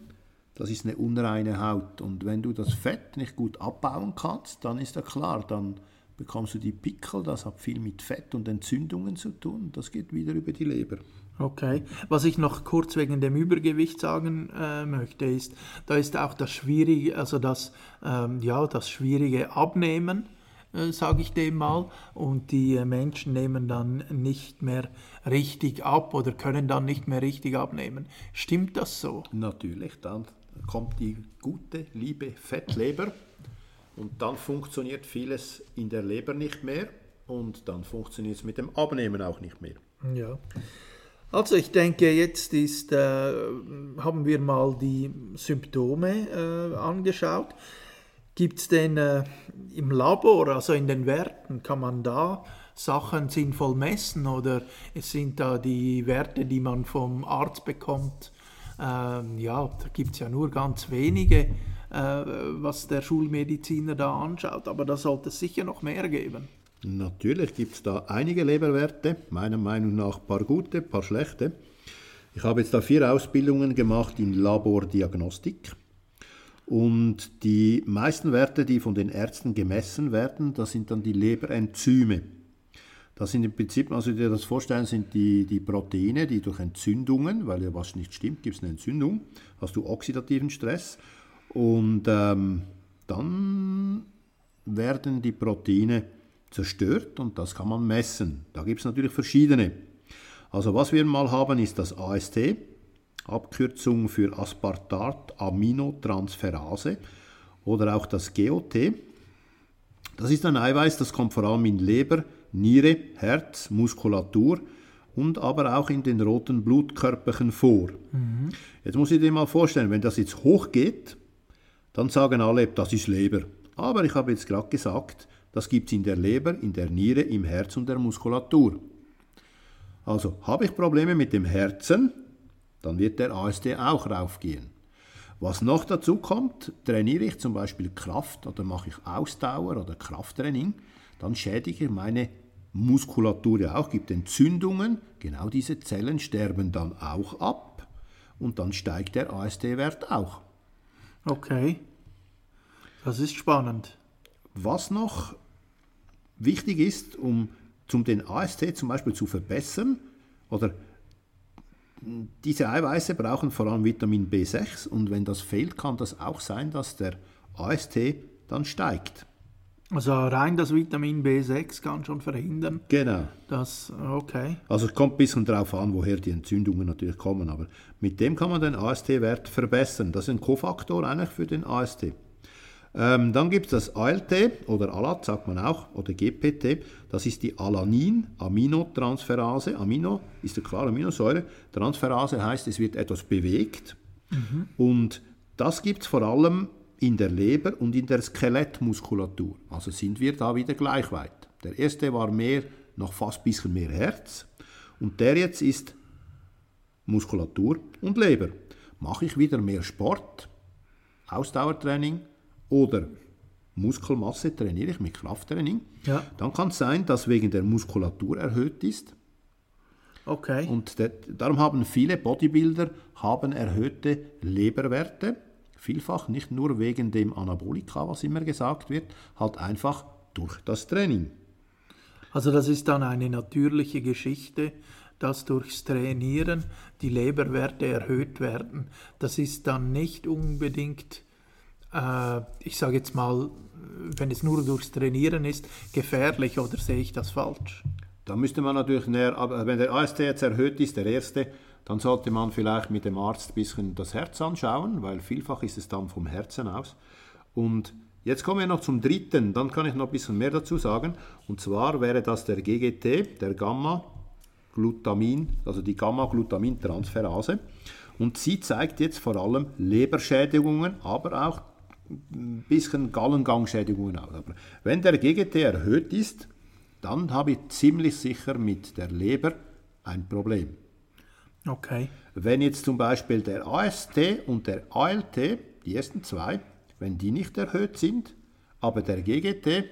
das ist eine unreine Haut. Und wenn du das Fett nicht gut abbauen kannst, dann ist ja klar, dann bekommst du die Pickel, das hat viel mit Fett und Entzündungen zu tun, das geht wieder über die Leber. Okay. Was ich noch kurz wegen dem Übergewicht sagen äh, möchte, ist, da ist auch das Schwierige, also das, ähm, ja, das schwierige Abnehmen, äh, sage ich dem mal, und die äh, Menschen nehmen dann nicht mehr richtig ab oder können dann nicht mehr richtig abnehmen. Stimmt das so? Natürlich, dann kommt die gute, liebe Fettleber und dann funktioniert vieles in der Leber nicht mehr und dann funktioniert es mit dem Abnehmen auch nicht mehr. Ja. Also ich denke, jetzt ist, äh, haben wir mal die Symptome äh, angeschaut. Gibt es denn äh, im Labor, also in den Werten, kann man da Sachen sinnvoll messen oder sind da die Werte, die man vom Arzt bekommt? Ähm, ja, da gibt es ja nur ganz wenige, was der Schulmediziner da anschaut, aber da sollte es sicher noch mehr geben. Natürlich gibt es da einige Leberwerte, meiner Meinung nach ein paar gute, ein paar schlechte. Ich habe jetzt da vier Ausbildungen gemacht in Labordiagnostik. Und die meisten Werte, die von den Ärzten gemessen werden, das sind dann die Leberenzyme. Das sind im Prinzip, also dir das vorstellen, sind die, die Proteine, die durch Entzündungen, weil ja was nicht stimmt, gibt es eine Entzündung, hast du oxidativen Stress und ähm, dann werden die Proteine zerstört und das kann man messen. Da gibt es natürlich verschiedene. Also was wir mal haben, ist das AST, Abkürzung für Aspartat-Aminotransferase oder auch das GOT. Das ist ein Eiweiß, das kommt vor allem in Leber, Niere, Herz, Muskulatur und aber auch in den roten Blutkörperchen vor. Jetzt muss ich dir mal vorstellen, wenn das jetzt hochgeht, dann sagen alle, das ist Leber. Aber ich habe jetzt gerade gesagt, das gibt es in der Leber, in der Niere, im Herz und der Muskulatur. Also habe ich Probleme mit dem Herzen, dann wird der AST auch raufgehen. Was noch dazu kommt, trainiere ich zum Beispiel Kraft oder mache ich Ausdauer oder Krafttraining, dann schädige ich meine Muskulatur ja auch, gibt Entzündungen, genau diese Zellen sterben dann auch ab und dann steigt der AST-Wert auch. Okay, das ist spannend. Was noch wichtig ist, um zum den AST zum Beispiel zu verbessern, oder diese Eiweiße brauchen vor allem Vitamin B6 und wenn das fehlt, kann das auch sein, dass der AST dann steigt. Also rein das Vitamin B6 kann schon verhindern, Genau. dass, okay, Also es kommt ein bisschen darauf an, woher die Entzündungen natürlich kommen, aber mit dem kann man den AST-Wert verbessern. Das ist ein Kofaktor eigentlich für den AST. Ähm, dann gibt es das ALT oder ALAT, sagt man auch, oder GPT. Das ist die Alanin-Aminotransferase. Amino ist eine klare Aminosäure. Transferase heißt, es wird etwas bewegt. Mhm. Und das gibt es vor allem in der Leber und in der Skelettmuskulatur. Also sind wir da wieder gleich weit. Der erste war mehr, noch fast ein bisschen mehr Herz. Und der jetzt ist Muskulatur und Leber. Mache ich wieder mehr Sport, Ausdauertraining oder Muskelmasse trainiere ich mit Krafttraining, ja. dann kann es sein, dass wegen der Muskulatur erhöht ist. Okay. Und der, darum haben viele Bodybuilder haben erhöhte Leberwerte, vielfach nicht nur wegen dem Anabolika, was immer gesagt wird, halt einfach durch das Training. Also das ist dann eine natürliche Geschichte, dass durchs Trainieren die Leberwerte erhöht werden. Das ist dann nicht unbedingt, äh, ich sage jetzt mal, wenn es nur durchs Trainieren ist, gefährlich oder sehe ich das falsch? Da müsste man natürlich näher, aber wenn der AST jetzt erhöht ist, der erste, dann sollte man vielleicht mit dem Arzt ein bisschen das Herz anschauen, weil vielfach ist es dann vom Herzen aus. Und jetzt kommen wir noch zum dritten, dann kann ich noch ein bisschen mehr dazu sagen. Und zwar wäre das der GGT, der Gamma Glutamin, also die Gamma-Glutamin-Transferase. Und sie zeigt jetzt vor allem Leberschädigungen, aber auch ein bisschen Gallengangschädigungen aus. Aber wenn der GGT erhöht ist, dann habe ich ziemlich sicher mit der Leber ein Problem. Okay. Wenn jetzt zum Beispiel der AST und der ALT, die ersten zwei, wenn die nicht erhöht sind, aber der GGT,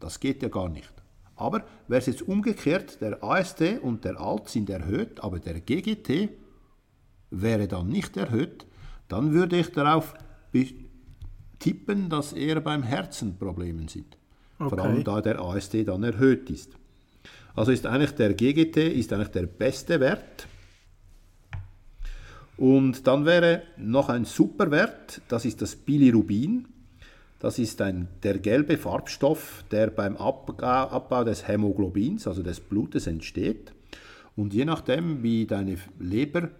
das geht ja gar nicht. Aber wäre es jetzt umgekehrt, der AST und der ALT sind erhöht, aber der GGT wäre dann nicht erhöht, dann würde ich darauf tippen, dass eher beim Herzen Probleme sind. Okay. Vor allem da der AST dann erhöht ist. Also ist eigentlich der GGT ist eigentlich der beste Wert. Und dann wäre noch ein Superwert, das ist das Bilirubin. Das ist ein, der gelbe Farbstoff, der beim Abbau des Hämoglobins, also des Blutes, entsteht. Und je nachdem, wie deine Leber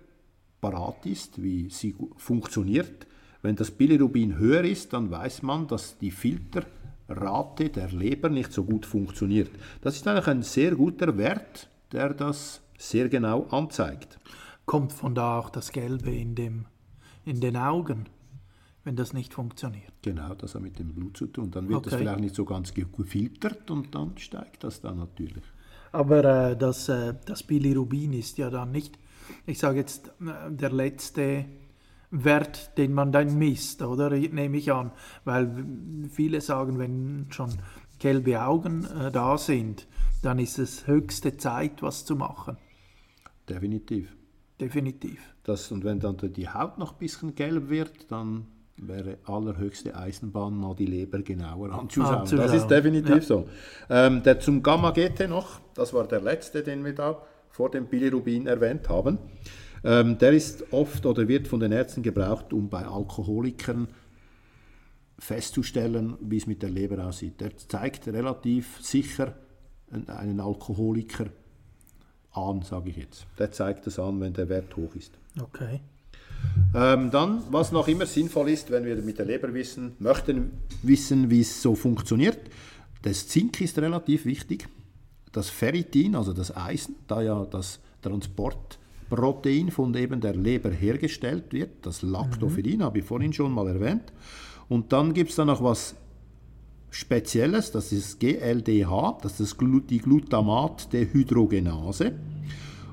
parat ist, wie sie funktioniert, wenn das Bilirubin höher ist, dann weiß man, dass die Filterrate der Leber nicht so gut funktioniert. Das ist eigentlich ein sehr guter Wert, der das sehr genau anzeigt. Kommt von da auch das Gelbe in, dem, in den Augen? wenn das nicht funktioniert. Genau, das hat mit dem Blut zu tun. Dann wird okay. das vielleicht nicht so ganz gefiltert und dann steigt das dann natürlich. Aber äh, das, äh, das Bilirubin ist ja dann nicht, ich sage jetzt, äh, der letzte Wert, den man dann misst, oder? Nehme ich an. Weil viele sagen, wenn schon gelbe Augen äh, da sind, dann ist es höchste Zeit, was zu machen. Definitiv. Definitiv. Das, und wenn dann die Haut noch ein bisschen gelb wird, dann wäre allerhöchste Eisenbahn, mal die Leber genauer anzuschauen. anzuschauen. Das ist definitiv ja. so. Ähm, der zum Gamma-GT noch, das war der letzte, den wir da vor dem Bilirubin erwähnt haben. Ähm, der ist oft oder wird von den Ärzten gebraucht, um bei Alkoholikern festzustellen, wie es mit der Leber aussieht. Der zeigt relativ sicher einen Alkoholiker an, sage ich jetzt. Der zeigt es an, wenn der Wert hoch ist. Okay. Ähm, dann, was noch immer sinnvoll ist, wenn wir mit der Leber wissen, möchten wissen, wie es so funktioniert. Das Zink ist relativ wichtig. Das Ferritin, also das Eisen, da ja das Transportprotein von eben der Leber hergestellt wird, das Lactoferrin, mhm. habe ich vorhin schon mal erwähnt. Und dann gibt es da noch was Spezielles, das ist GLDH, das ist die Glutamat-Dehydrogenase.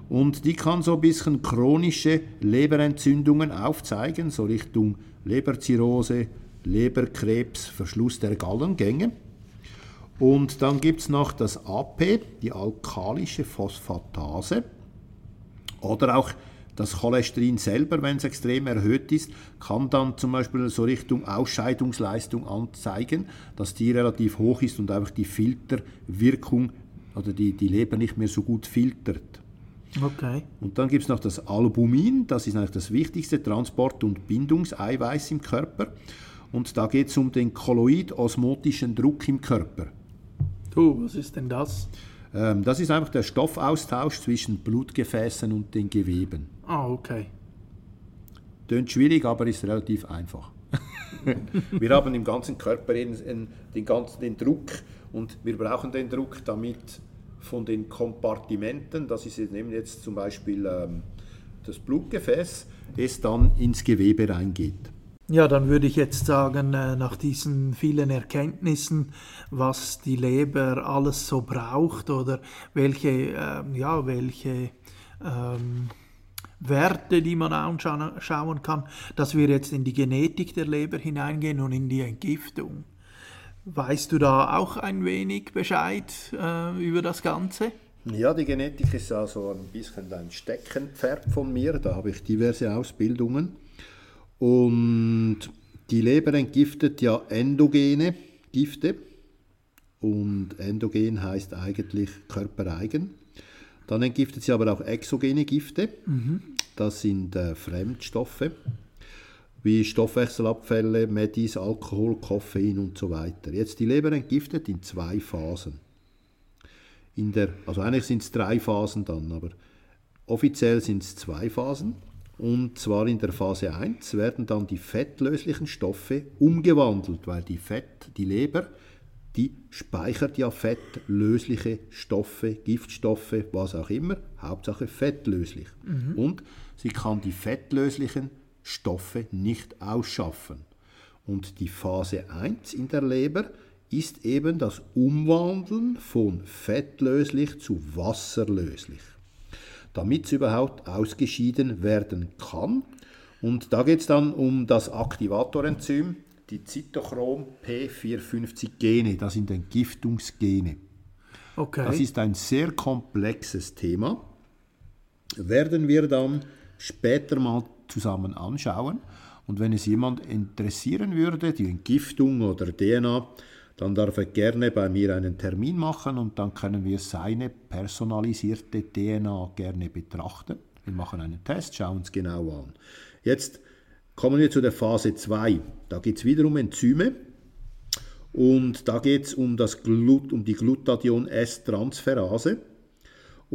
Und die kann so ein bisschen chronische Leberentzündungen aufzeigen, so Richtung Leberzirrhose, Leberkrebs, Verschluss der Gallengänge. Und dann gibt es noch das AP, die alkalische Phosphatase. Oder auch das Cholesterin selber, wenn es extrem erhöht ist, kann dann zum Beispiel so Richtung Ausscheidungsleistung anzeigen, dass die relativ hoch ist und einfach die Filterwirkung oder die, die Leber nicht mehr so gut filtert. Okay. Und dann gibt es noch das Albumin, das ist eigentlich das wichtigste Transport- und Bindungseiweiß im Körper. Und da geht es um den kolloid-osmotischen Druck im Körper. Du, was ist denn das? Ähm, das ist einfach der Stoffaustausch zwischen Blutgefäßen und den Geweben. Ah, okay. Tönt schwierig, aber ist relativ einfach. wir haben im ganzen Körper in, in, den ganzen den Druck und wir brauchen den Druck, damit von den Kompartimenten, das ist eben jetzt zum Beispiel ähm, das Blutgefäß, es dann ins Gewebe reingeht. Ja, dann würde ich jetzt sagen, äh, nach diesen vielen Erkenntnissen, was die Leber alles so braucht oder welche, äh, ja, welche ähm, Werte, die man anschauen kann, dass wir jetzt in die Genetik der Leber hineingehen und in die Entgiftung. Weißt du da auch ein wenig Bescheid äh, über das Ganze? Ja, die Genetik ist also ein bisschen ein Steckenpferd von mir. Da habe ich diverse Ausbildungen. Und die Leber entgiftet ja endogene Gifte. Und endogen heißt eigentlich körpereigen. Dann entgiftet sie aber auch exogene Gifte. Mhm. Das sind äh, Fremdstoffe wie Stoffwechselabfälle, Medis, Alkohol, Koffein und so weiter. Jetzt die Leber entgiftet in zwei Phasen. In der, also eigentlich sind es drei Phasen dann, aber offiziell sind es zwei Phasen. Und zwar in der Phase 1 werden dann die fettlöslichen Stoffe umgewandelt, weil die Fett, die Leber, die speichert ja fettlösliche Stoffe, Giftstoffe, was auch immer, Hauptsache fettlöslich. Mhm. Und sie kann die fettlöslichen Stoffe nicht ausschaffen. Und die Phase 1 in der Leber ist eben das Umwandeln von fettlöslich zu wasserlöslich, damit es überhaupt ausgeschieden werden kann. Und da geht es dann um das Aktivatorenzym, die Zytochrom P450-Gene, das sind Entgiftungsgene. Okay. Das ist ein sehr komplexes Thema. Werden wir dann später mal zusammen anschauen. Und wenn es jemand interessieren würde, die Entgiftung oder DNA, dann darf er gerne bei mir einen Termin machen und dann können wir seine personalisierte DNA gerne betrachten. Wir machen einen Test, schauen uns genau an. Jetzt kommen wir zu der Phase 2. Da geht es wieder um Enzyme und da geht es um, um die Glutathion-S-Transferase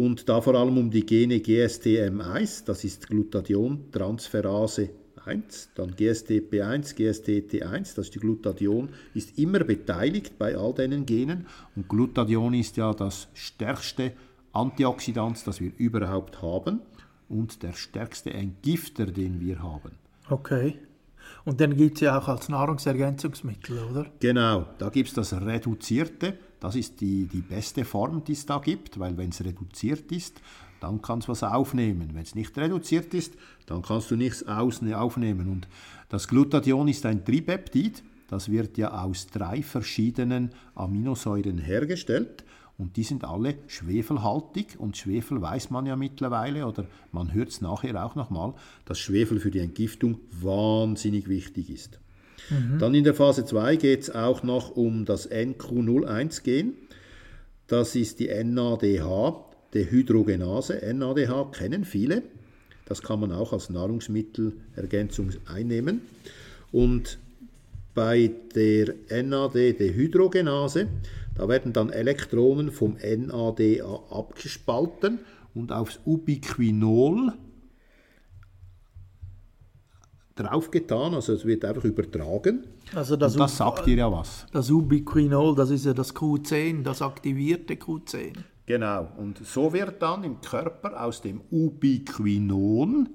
und da vor allem um die Gene GSTM1, das ist Glutathion-Transferase 1, dann GSTP1, GSTT1, das ist die Glutathion, ist immer beteiligt bei all diesen Genen und Glutathion ist ja das stärkste Antioxidant, das wir überhaupt haben und der stärkste Entgifter, den wir haben. Okay. Und dann gibt es ja auch als Nahrungsergänzungsmittel, oder? Genau, da gibt es das reduzierte das ist die, die beste Form, die es da gibt, weil wenn es reduziert ist, dann kannst du was aufnehmen. Wenn es nicht reduziert ist, dann kannst du nichts aufnehmen. Und das Glutathion ist ein Tripeptid, das wird ja aus drei verschiedenen Aminosäuren hergestellt und die sind alle schwefelhaltig und Schwefel weiß man ja mittlerweile oder man hört es nachher auch nochmal, dass Schwefel für die Entgiftung wahnsinnig wichtig ist. Mhm. Dann in der Phase 2 geht es auch noch um das NQ01-Gen. Das ist die NADH, Dehydrogenase. NADH kennen viele. Das kann man auch als Nahrungsmittelergänzung einnehmen. Und bei der NAD-Dehydrogenase, da werden dann Elektronen vom NADA abgespalten und aufs Ubiquinol draufgetan, also es wird einfach übertragen. Also das, das sagt dir ja was. Das Ubiquinol, das ist ja das Q10, das aktivierte Q10. Genau, und so wird dann im Körper aus dem Ubiquinon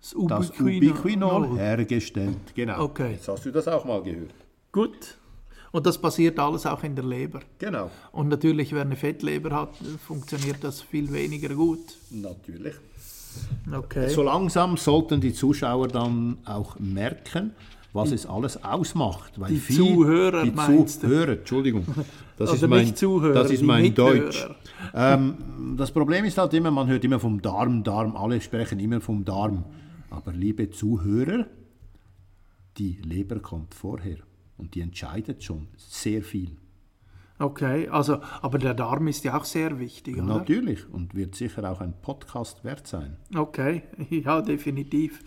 das Ubiquinol, das Ubiquinol hergestellt. Genau. Okay. Jetzt hast du das auch mal gehört. Gut. Und das passiert alles auch in der Leber. Genau. Und natürlich, wer eine Fettleber hat, funktioniert das viel weniger gut. Natürlich. Okay. So langsam sollten die Zuschauer dann auch merken, was es alles ausmacht. Weil die viel, Zuhörer, die Zuhörer, Entschuldigung, das also ist mein, Zuhörer, das ist mein Deutsch. Ähm, das Problem ist halt immer, man hört immer vom Darm, Darm, alle sprechen immer vom Darm. Aber liebe Zuhörer, die Leber kommt vorher und die entscheidet schon sehr viel. Okay, also, aber der Darm ist ja auch sehr wichtig, oder? Natürlich und wird sicher auch ein Podcast wert sein. Okay, ja, definitiv.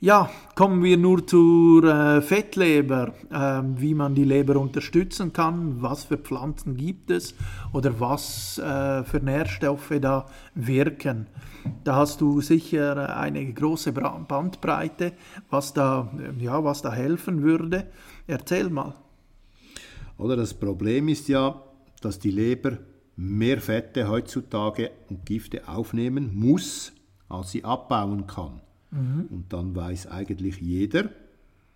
Ja, kommen wir nur zur äh, Fettleber, äh, wie man die Leber unterstützen kann, was für Pflanzen gibt es oder was äh, für Nährstoffe da wirken. Da hast du sicher eine große Bandbreite, was da, ja, was da helfen würde. Erzähl mal. Oder das Problem ist ja, dass die Leber mehr Fette heutzutage und Gifte aufnehmen muss, als sie abbauen kann. Mhm. Und dann weiß eigentlich jeder,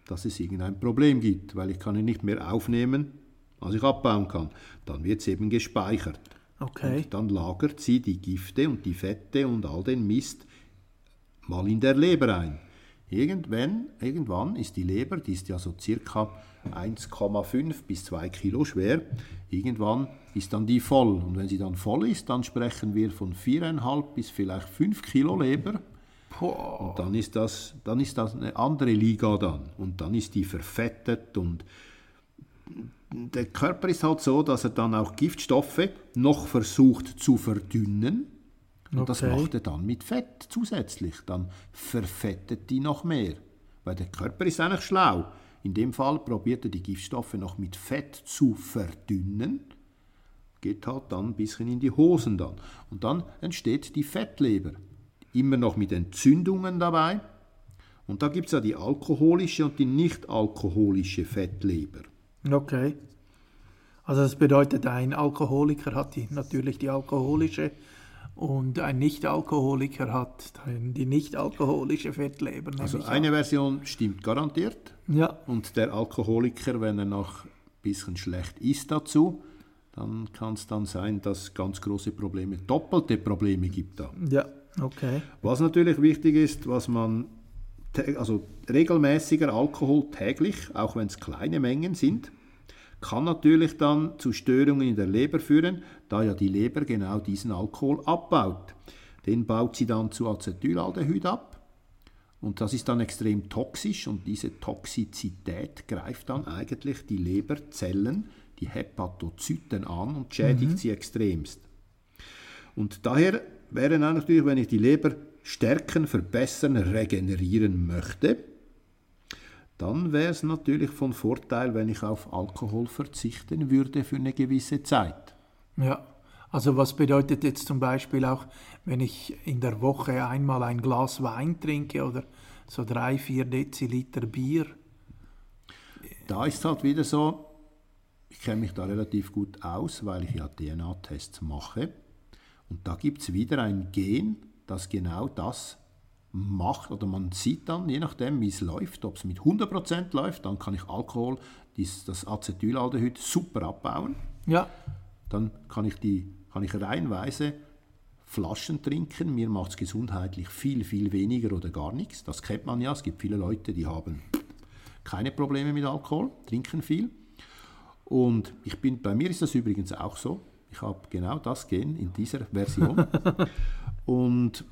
dass es irgendein Problem gibt, weil ich kann ihn nicht mehr aufnehmen, als ich abbauen kann. Dann wird es eben gespeichert. Okay. Und dann lagert sie die Gifte und die Fette und all den Mist mal in der Leber ein. Irgendwann, irgendwann ist die Leber, die ist ja so circa 1,5 bis 2 Kilo schwer, irgendwann ist dann die voll. Und wenn sie dann voll ist, dann sprechen wir von 4,5 bis vielleicht 5 Kilo Leber und dann ist, das, dann ist das eine andere Liga dann. Und dann ist die verfettet und der Körper ist halt so, dass er dann auch Giftstoffe noch versucht zu verdünnen. Und okay. das macht er dann mit Fett zusätzlich. Dann verfettet die noch mehr. Weil der Körper ist eigentlich schlau. In dem Fall probiert er die Giftstoffe noch mit Fett zu verdünnen. Geht halt dann ein bisschen in die Hosen dann. Und dann entsteht die Fettleber immer noch mit Entzündungen dabei. Und da gibt es ja die alkoholische und die nicht alkoholische Fettleber. Okay. Also das bedeutet, ein Alkoholiker hat die, natürlich die alkoholische und ein Nicht-Alkoholiker hat die nicht-alkoholische Fettleber. Also eine an. Version stimmt garantiert. Ja. Und der Alkoholiker, wenn er noch ein bisschen schlecht isst dazu, dann kann es dann sein, dass es ganz große Probleme, doppelte Probleme gibt da. Ja. Okay. Was natürlich wichtig ist, was man also regelmäßiger Alkohol täglich, auch wenn es kleine Mengen sind, kann natürlich dann zu Störungen in der Leber führen, da ja die Leber genau diesen Alkohol abbaut. Den baut sie dann zu Acetylaldehyd ab und das ist dann extrem toxisch und diese Toxizität greift dann eigentlich die Leberzellen, die Hepatozyten an und schädigt mhm. sie extremst. Und daher wäre natürlich, wenn ich die Leber stärken, verbessern, regenerieren möchte, dann wäre es natürlich von Vorteil, wenn ich auf Alkohol verzichten würde für eine gewisse Zeit. Ja, also was bedeutet jetzt zum Beispiel auch, wenn ich in der Woche einmal ein Glas Wein trinke oder so drei, vier Deziliter Bier? Da ist halt wieder so, ich kenne mich da relativ gut aus, weil ich ja DNA-Tests mache. Und da gibt es wieder ein Gen, das genau das macht. Oder man sieht dann, je nachdem, wie es läuft, ob es mit 100% läuft, dann kann ich Alkohol, das Acetylaldehyd, super abbauen. Ja. Dann kann ich, die, kann ich reihenweise Flaschen trinken. Mir macht es gesundheitlich viel, viel weniger oder gar nichts. Das kennt man ja. Es gibt viele Leute, die haben keine Probleme mit Alkohol, trinken viel. Und ich bin, bei mir ist das übrigens auch so. Ich habe genau das Gen in dieser Version. und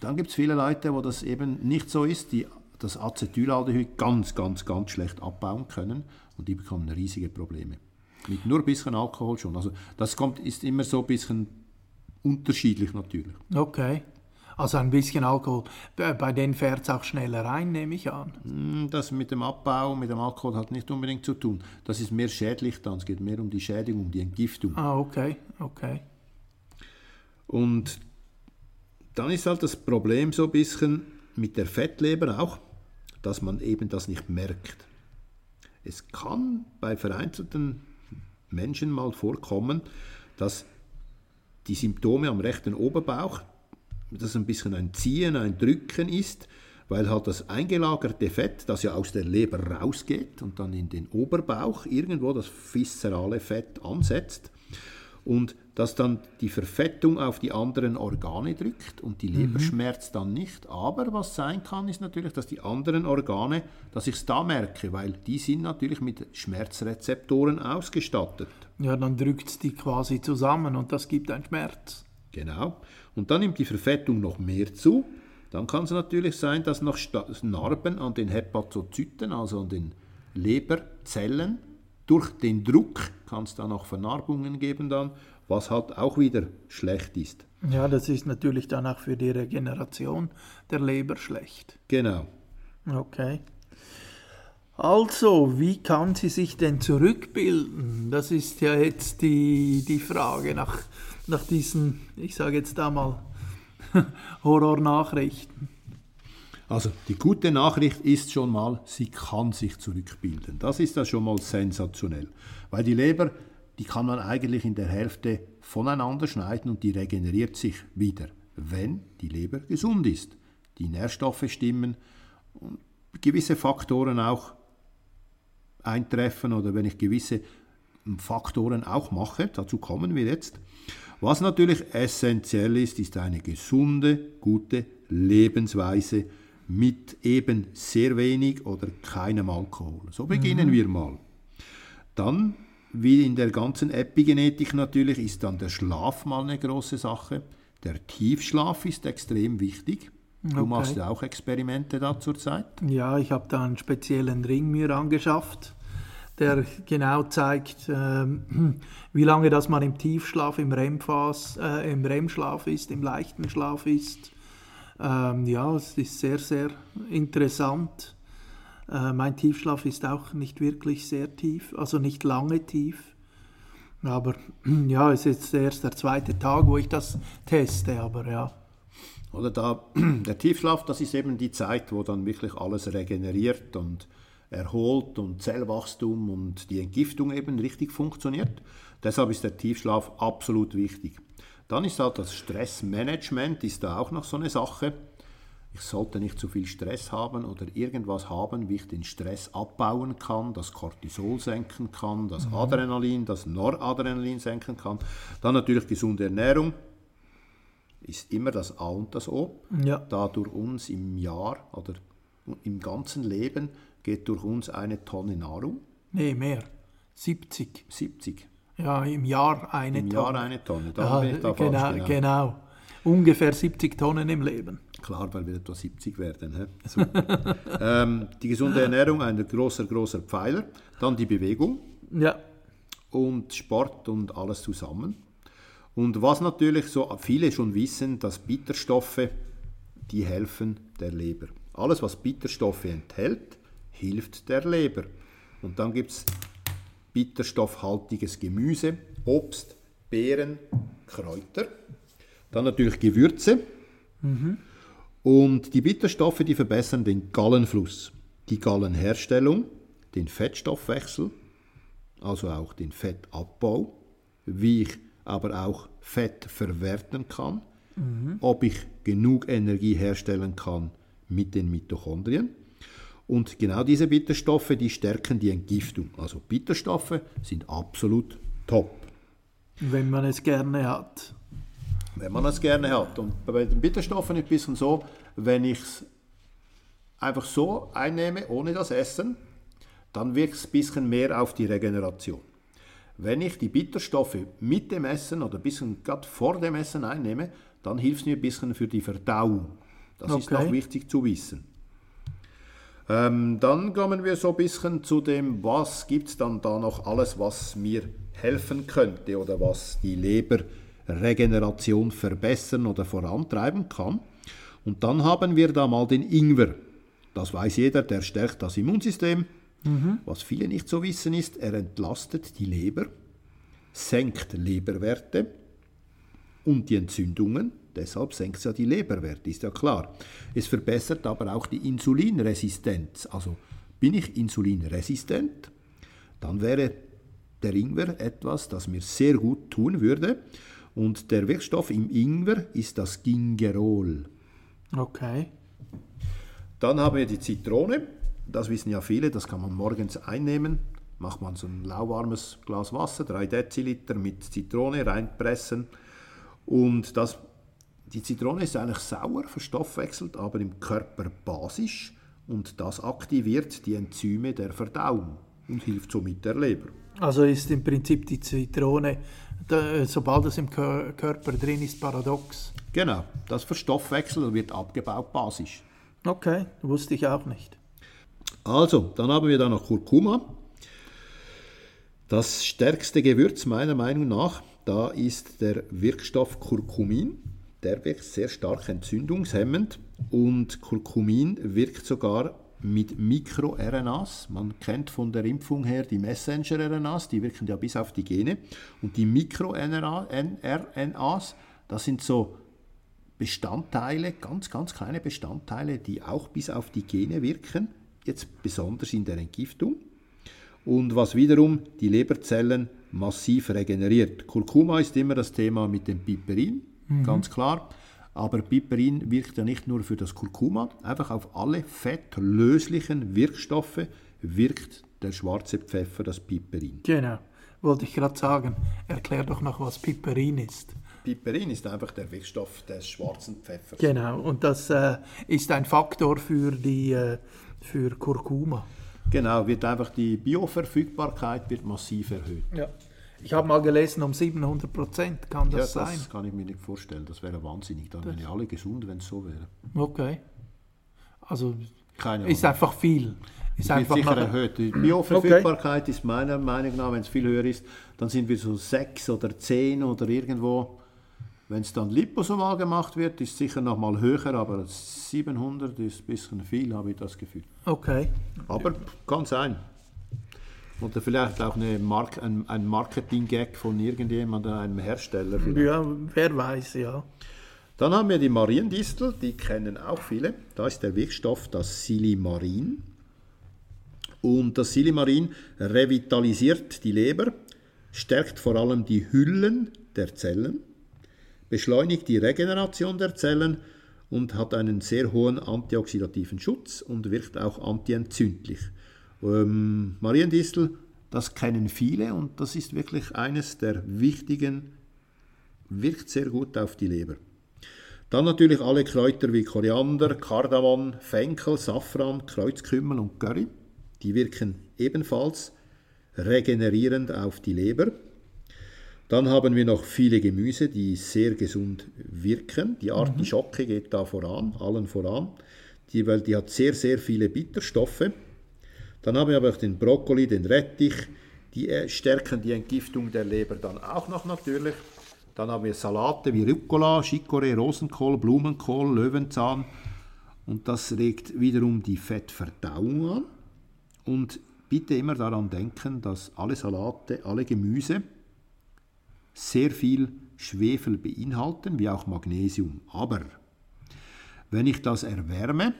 dann gibt es viele Leute, wo das eben nicht so ist, die das Acetylaldehyd ganz, ganz, ganz schlecht abbauen können und die bekommen riesige Probleme. Mit nur ein bisschen Alkohol schon. Also das kommt, ist immer so ein bisschen unterschiedlich natürlich. Okay. Also ein bisschen Alkohol. Bei denen fährt es auch schneller rein, nehme ich an. Hm, das mit dem Abbau, mit dem Alkohol hat nicht unbedingt zu tun. Das ist mehr schädlich dann. Es geht mehr um die Schädigung, die Entgiftung. Ah, okay, okay. Und dann ist halt das Problem so ein bisschen mit der Fettleber auch, dass man eben das nicht merkt. Es kann bei vereinzelten Menschen mal vorkommen, dass die Symptome am rechten Oberbauch das ein bisschen ein Ziehen, ein Drücken ist, weil halt das eingelagerte Fett, das ja aus der Leber rausgeht und dann in den Oberbauch irgendwo das viszerale Fett ansetzt und dass dann die Verfettung auf die anderen Organe drückt und die Leber mhm. schmerzt dann nicht. Aber was sein kann, ist natürlich, dass die anderen Organe, dass ich es da merke, weil die sind natürlich mit Schmerzrezeptoren ausgestattet. Ja, dann drückt es die quasi zusammen und das gibt einen Schmerz. Genau. Und dann nimmt die Verfettung noch mehr zu. Dann kann es natürlich sein, dass noch Narben an den Hepatozyten, also an den Leberzellen, durch den Druck kann es dann auch Vernarbungen geben dann, was halt auch wieder schlecht ist. Ja, das ist natürlich dann auch für die Regeneration der Leber schlecht. Genau. Okay. Also, wie kann sie sich denn zurückbilden? Das ist ja jetzt die, die Frage nach, nach diesen, ich sage jetzt da mal, Horrornachrichten. Also die gute Nachricht ist schon mal, sie kann sich zurückbilden. Das ist ja schon mal sensationell. Weil die Leber, die kann man eigentlich in der Hälfte voneinander schneiden und die regeneriert sich wieder, wenn die Leber gesund ist. Die Nährstoffe stimmen und gewisse Faktoren auch eintreffen oder wenn ich gewisse Faktoren auch mache, dazu kommen wir jetzt. Was natürlich essentiell ist, ist eine gesunde, gute Lebensweise mit eben sehr wenig oder keinem Alkohol. So beginnen mhm. wir mal. Dann, wie in der ganzen Epigenetik natürlich, ist dann der Schlaf mal eine große Sache. Der Tiefschlaf ist extrem wichtig. Du okay. machst ja auch Experimente da zurzeit. Ja, ich habe da einen speziellen Ring mir angeschafft, der genau zeigt, äh, wie lange das man im Tiefschlaf, im REM-Schlaf äh, im REM ist, im leichten Schlaf ist. Ähm, ja, es ist sehr, sehr interessant. Äh, mein Tiefschlaf ist auch nicht wirklich sehr tief, also nicht lange tief. Aber ja, es ist erst der zweite Tag, wo ich das teste, aber ja. Oder da, der Tiefschlaf, das ist eben die Zeit, wo dann wirklich alles regeneriert und erholt und Zellwachstum und die Entgiftung eben richtig funktioniert. Deshalb ist der Tiefschlaf absolut wichtig. Dann ist halt das Stressmanagement, ist da auch noch so eine Sache. Ich sollte nicht zu viel Stress haben oder irgendwas haben, wie ich den Stress abbauen kann, das Cortisol senken kann, das mhm. Adrenalin, das Noradrenalin senken kann. Dann natürlich gesunde Ernährung, ist immer das A und das O. Ja. Da durch uns im Jahr oder im ganzen Leben geht durch uns eine Tonne Nahrung. Nee, mehr. 70. 70. Ja, im Jahr eine Im Tonne. Im Jahr eine Tonne, da ja, bin ich da genau, genau. genau. Ungefähr 70 Tonnen im Leben. Klar, weil wir etwa 70 werden. ähm, die gesunde Ernährung, ein großer, großer Pfeiler. Dann die Bewegung. Ja. Und Sport und alles zusammen. Und was natürlich so viele schon wissen, dass Bitterstoffe, die helfen der Leber. Alles, was Bitterstoffe enthält, hilft der Leber. Und dann gibt es bitterstoffhaltiges Gemüse, Obst, Beeren, Kräuter. Dann natürlich Gewürze. Mhm. Und die Bitterstoffe, die verbessern den Gallenfluss, die Gallenherstellung, den Fettstoffwechsel, also auch den Fettabbau, wie ich aber auch Fett verwerten kann, mhm. ob ich genug Energie herstellen kann mit den Mitochondrien. Und genau diese Bitterstoffe, die stärken die Entgiftung. Also Bitterstoffe sind absolut top. Wenn man es gerne hat. Wenn man es gerne hat. Und bei den Bitterstoffen ist es ein bisschen so, wenn ich es einfach so einnehme, ohne das Essen, dann wirkt es ein bisschen mehr auf die Regeneration. Wenn ich die Bitterstoffe mit dem Essen oder ein bisschen gerade vor dem Essen einnehme, dann hilft es mir ein bisschen für die Verdauung. Das okay. ist noch wichtig zu wissen. Ähm, dann kommen wir so ein bisschen zu dem, was gibt es dann da noch alles, was mir helfen könnte oder was die Leberregeneration verbessern oder vorantreiben kann. Und dann haben wir da mal den Ingwer. Das weiß jeder, der stärkt das Immunsystem. Mhm. Was viele nicht so wissen ist, er entlastet die Leber, senkt Leberwerte und die Entzündungen. Deshalb senkt es ja die Leberwerte, ist ja klar. Es verbessert aber auch die Insulinresistenz. Also bin ich insulinresistent, dann wäre der Ingwer etwas, das mir sehr gut tun würde. Und der Wirkstoff im Ingwer ist das Gingerol. Okay. Dann haben wir die Zitrone das wissen ja viele, das kann man morgens einnehmen. Macht man so ein lauwarmes Glas Wasser, 3 Deziliter mit Zitrone reinpressen. Und das, die Zitrone ist eigentlich sauer, verstoffwechselt, aber im Körper basisch. Und das aktiviert die Enzyme der Verdauung und hilft somit der Leber. Also ist im Prinzip die Zitrone, da, sobald es im Körper drin ist, paradox. Genau, das verstoffwechselt wird abgebaut basisch. Okay, wusste ich auch nicht. Also, dann haben wir da noch Kurkuma. Das stärkste Gewürz meiner Meinung nach, Da ist der Wirkstoff Curcumin. Der wirkt sehr stark entzündungshemmend und Curcumin wirkt sogar mit MikroRNAs. Man kennt von der Impfung her die Messenger-RNAs, die wirken ja bis auf die Gene. Und die MikroRNAs, das sind so Bestandteile, ganz, ganz kleine Bestandteile, die auch bis auf die Gene wirken, jetzt besonders in der Entgiftung. Und was wiederum die Leberzellen massiv regeneriert. Kurkuma ist immer das Thema mit dem Piperin, mhm. ganz klar. Aber Piperin wirkt ja nicht nur für das Kurkuma, einfach auf alle fettlöslichen Wirkstoffe wirkt der schwarze Pfeffer, das Piperin. Genau, wollte ich gerade sagen. Erklär doch noch, was Piperin ist. Piperin ist einfach der Wirkstoff des schwarzen Pfeffers. Genau, und das äh, ist ein Faktor für, die, äh, für Kurkuma. Genau, wird einfach die Bioverfügbarkeit wird massiv erhöht. Ja. Ich habe mal gelesen, um 700 Prozent kann das ja, sein. Das kann ich mir nicht vorstellen. Das wäre wahnsinnig. Dann wären ja alle gesund, wenn es so wäre. Okay. Also Keine ist einfach viel. Ist wird einfach sicher erhöht. Die Bioverfügbarkeit okay. ist meiner Meinung nach, wenn es viel höher ist, dann sind wir so 6 oder 10 oder irgendwo. Wenn es dann liposomal gemacht wird, ist es sicher noch mal höher, aber 700 ist ein bisschen viel, habe ich das Gefühl. Okay. Aber kann sein. Oder vielleicht auch eine Mark ein, ein Marketing-Gag von irgendjemandem, einem Hersteller. Vielleicht. Ja, wer weiß, ja. Dann haben wir die Mariendistel, die kennen auch viele. Da ist der Wirkstoff das Silimarin. Und das Silimarin revitalisiert die Leber, stärkt vor allem die Hüllen der Zellen, beschleunigt die Regeneration der Zellen und hat einen sehr hohen antioxidativen Schutz und wirkt auch antientzündlich. Ähm, Mariendistel, das kennen viele und das ist wirklich eines der wichtigen, wirkt sehr gut auf die Leber. Dann natürlich alle Kräuter wie Koriander, Kardamom, Fenkel, Safran, Kreuzkümmel und Curry. Die wirken ebenfalls regenerierend auf die Leber. Dann haben wir noch viele Gemüse, die sehr gesund wirken. Die Artischocke geht da voran, allen voran, die, weil die hat sehr, sehr viele Bitterstoffe. Dann haben wir aber auch den Brokkoli, den Rettich, die äh, stärken die Entgiftung der Leber dann auch noch natürlich. Dann haben wir Salate wie Rucola, Chicorée, Rosenkohl, Blumenkohl, Löwenzahn. Und das regt wiederum die Fettverdauung an. Und bitte immer daran denken, dass alle Salate, alle Gemüse sehr viel Schwefel beinhalten, wie auch Magnesium. Aber wenn ich das erwärme,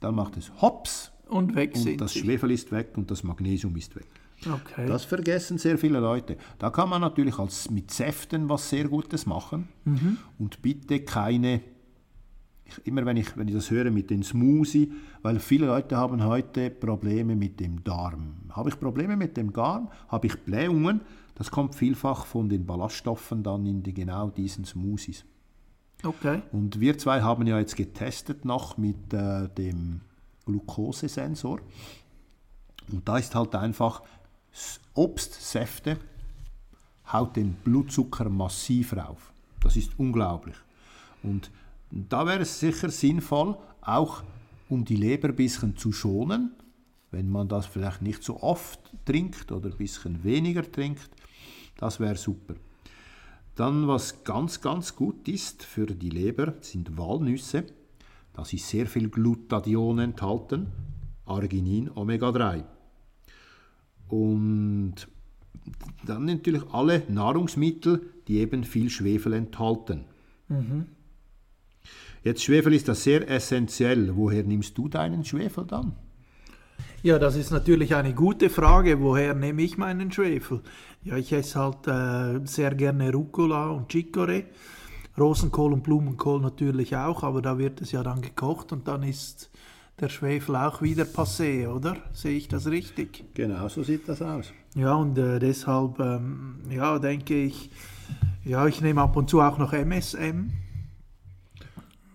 dann macht es hops und weg und sind das sie. Schwefel ist weg und das Magnesium ist weg. Okay. Das vergessen sehr viele Leute. Da kann man natürlich als mit Säften was sehr Gutes machen. Mhm. Und bitte keine, immer wenn ich, wenn ich das höre mit den Smoothie, weil viele Leute haben heute Probleme mit dem Darm. Habe ich Probleme mit dem Darm? Habe ich Blähungen? Das kommt vielfach von den Ballaststoffen dann in die, genau diesen Smoothies. Okay. Und wir zwei haben ja jetzt getestet noch mit äh, dem Glukosesensor. Und da ist halt einfach Obstsäfte haut den Blutzucker massiv rauf. Das ist unglaublich. Und da wäre es sicher sinnvoll, auch um die Leber ein bisschen zu schonen, wenn man das vielleicht nicht so oft trinkt oder ein bisschen weniger trinkt, das wäre super. Dann, was ganz, ganz gut ist für die Leber, sind Walnüsse. Da ist sehr viel Glutathion enthalten, Arginin, Omega-3. Und dann natürlich alle Nahrungsmittel, die eben viel Schwefel enthalten. Mhm. Jetzt Schwefel ist das sehr essentiell. Woher nimmst du deinen Schwefel dann? Ja, das ist natürlich eine gute Frage. Woher nehme ich meinen Schwefel? Ja, ich esse halt äh, sehr gerne Rucola und Chicorée. Rosenkohl und Blumenkohl natürlich auch, aber da wird es ja dann gekocht und dann ist der Schwefel auch wieder passé, oder? Sehe ich das richtig? Genau, so sieht das aus. Ja, und äh, deshalb, ähm, ja, denke ich, ja, ich nehme ab und zu auch noch MSM.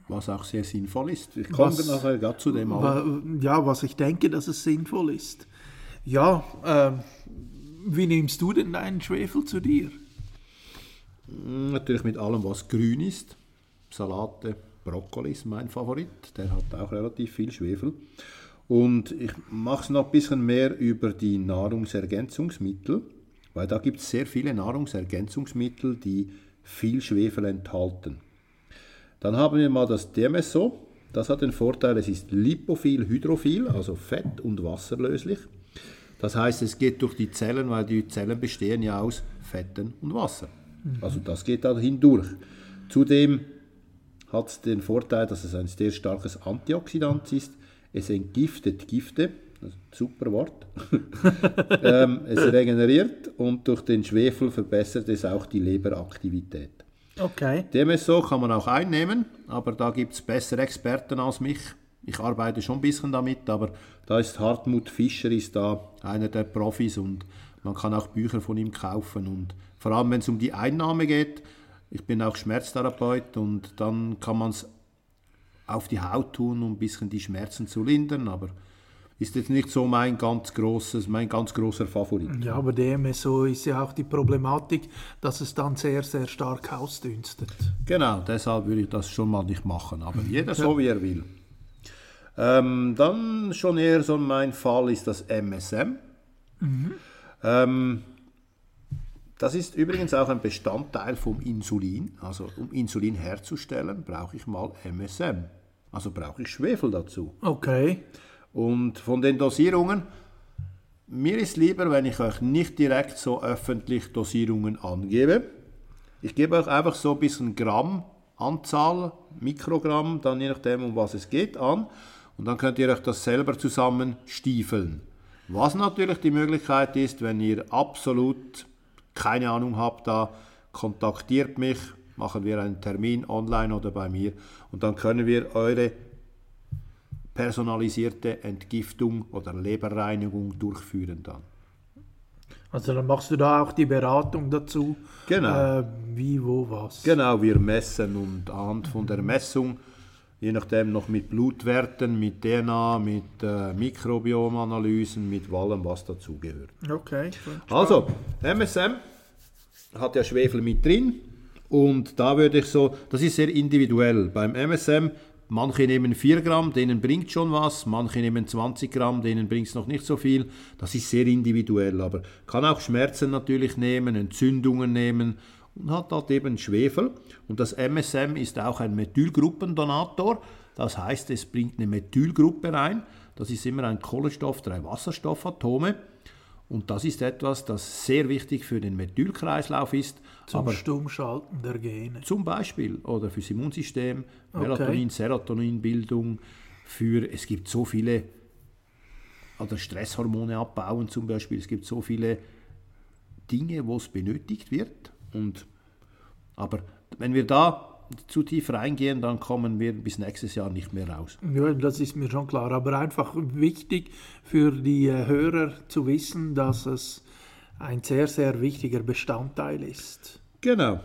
Was auch sehr sinnvoll ist. Ich komme was, nachher gerade zu dem an. Ja, was ich denke, dass es sinnvoll ist. Ja, äh, wie nimmst du denn deinen Schwefel zu dir? Natürlich mit allem, was grün ist. Salate, Brokkoli ist mein Favorit. Der hat auch relativ viel Schwefel. Und ich mache es noch ein bisschen mehr über die Nahrungsergänzungsmittel. weil da gibt es sehr viele Nahrungsergänzungsmittel, die viel Schwefel enthalten. Dann haben wir mal das DMSO. Das hat den Vorteil, es ist lipophil, hydrophil, also fett- und wasserlöslich. Das heißt, es geht durch die Zellen, weil die Zellen bestehen ja aus Fetten und Wasser. Also das geht da hindurch. Zudem hat es den Vorteil, dass es ein sehr starkes Antioxidant ist. Es entgiftet Gifte, super Wort. ähm, es regeneriert und durch den Schwefel verbessert es auch die Leberaktivität. Okay. DMSO kann man auch einnehmen, aber da gibt es bessere Experten als mich. Ich arbeite schon ein bisschen damit, aber da ist Hartmut Fischer ist da einer der Profis und man kann auch Bücher von ihm kaufen und vor allem wenn es um die Einnahme geht, ich bin auch Schmerztherapeut und dann kann man es auf die Haut tun, um ein bisschen die Schmerzen zu lindern, aber ist jetzt nicht so mein ganz großes, mein ganz großer Favorit. Ja, aber DMSO ist ja auch die Problematik, dass es dann sehr, sehr stark ausdünstet. Genau, deshalb würde ich das schon mal nicht machen, aber jeder so wie er will. Ähm, dann schon eher so mein Fall ist das MSM. Ähm, das ist übrigens auch ein Bestandteil vom Insulin. Also um Insulin herzustellen, brauche ich mal MSM. Also brauche ich Schwefel dazu. Okay. Und von den Dosierungen, mir ist lieber, wenn ich euch nicht direkt so öffentlich Dosierungen angebe. Ich gebe euch einfach so ein bisschen Gramm, Anzahl, Mikrogramm, dann je nachdem, um was es geht, an. Und dann könnt ihr euch das selber zusammen stiefeln. Was natürlich die Möglichkeit ist, wenn ihr absolut keine Ahnung habt, da kontaktiert mich, machen wir einen Termin online oder bei mir und dann können wir eure personalisierte Entgiftung oder Leberreinigung durchführen dann. Also dann machst du da auch die Beratung dazu. Genau. Äh, wie, wo, was. Genau, wir messen und anhand von der Messung, je nachdem noch mit Blutwerten, mit DNA, mit äh, Mikrobiomanalysen, mit allem, was dazugehört. Okay. Also, MSM hat ja Schwefel mit drin und da würde ich so, das ist sehr individuell. Beim MSM, manche nehmen 4 Gramm, denen bringt schon was, manche nehmen 20 Gramm, denen bringt es noch nicht so viel. Das ist sehr individuell, aber kann auch Schmerzen natürlich nehmen, Entzündungen nehmen und hat halt eben Schwefel. Und das MSM ist auch ein Methylgruppendonator, das heißt, es bringt eine Methylgruppe rein. Das ist immer ein Kohlenstoff, drei Wasserstoffatome. Und das ist etwas, das sehr wichtig für den Methylkreislauf ist. Zum aber Stummschalten der Gene. zum Beispiel oder fürs Immunsystem, Okay. Melatonin, Serotoninbildung, für es gibt so viele oder Stresshormone abbauen zum Beispiel. Es gibt so viele Dinge, wo es benötigt wird. Und, aber wenn wir da zu tief reingehen, dann kommen wir bis nächstes Jahr nicht mehr raus. Ja, das ist mir schon klar. Aber einfach wichtig für die äh, Hörer zu wissen, dass es ein sehr, sehr wichtiger Bestandteil ist. Genau.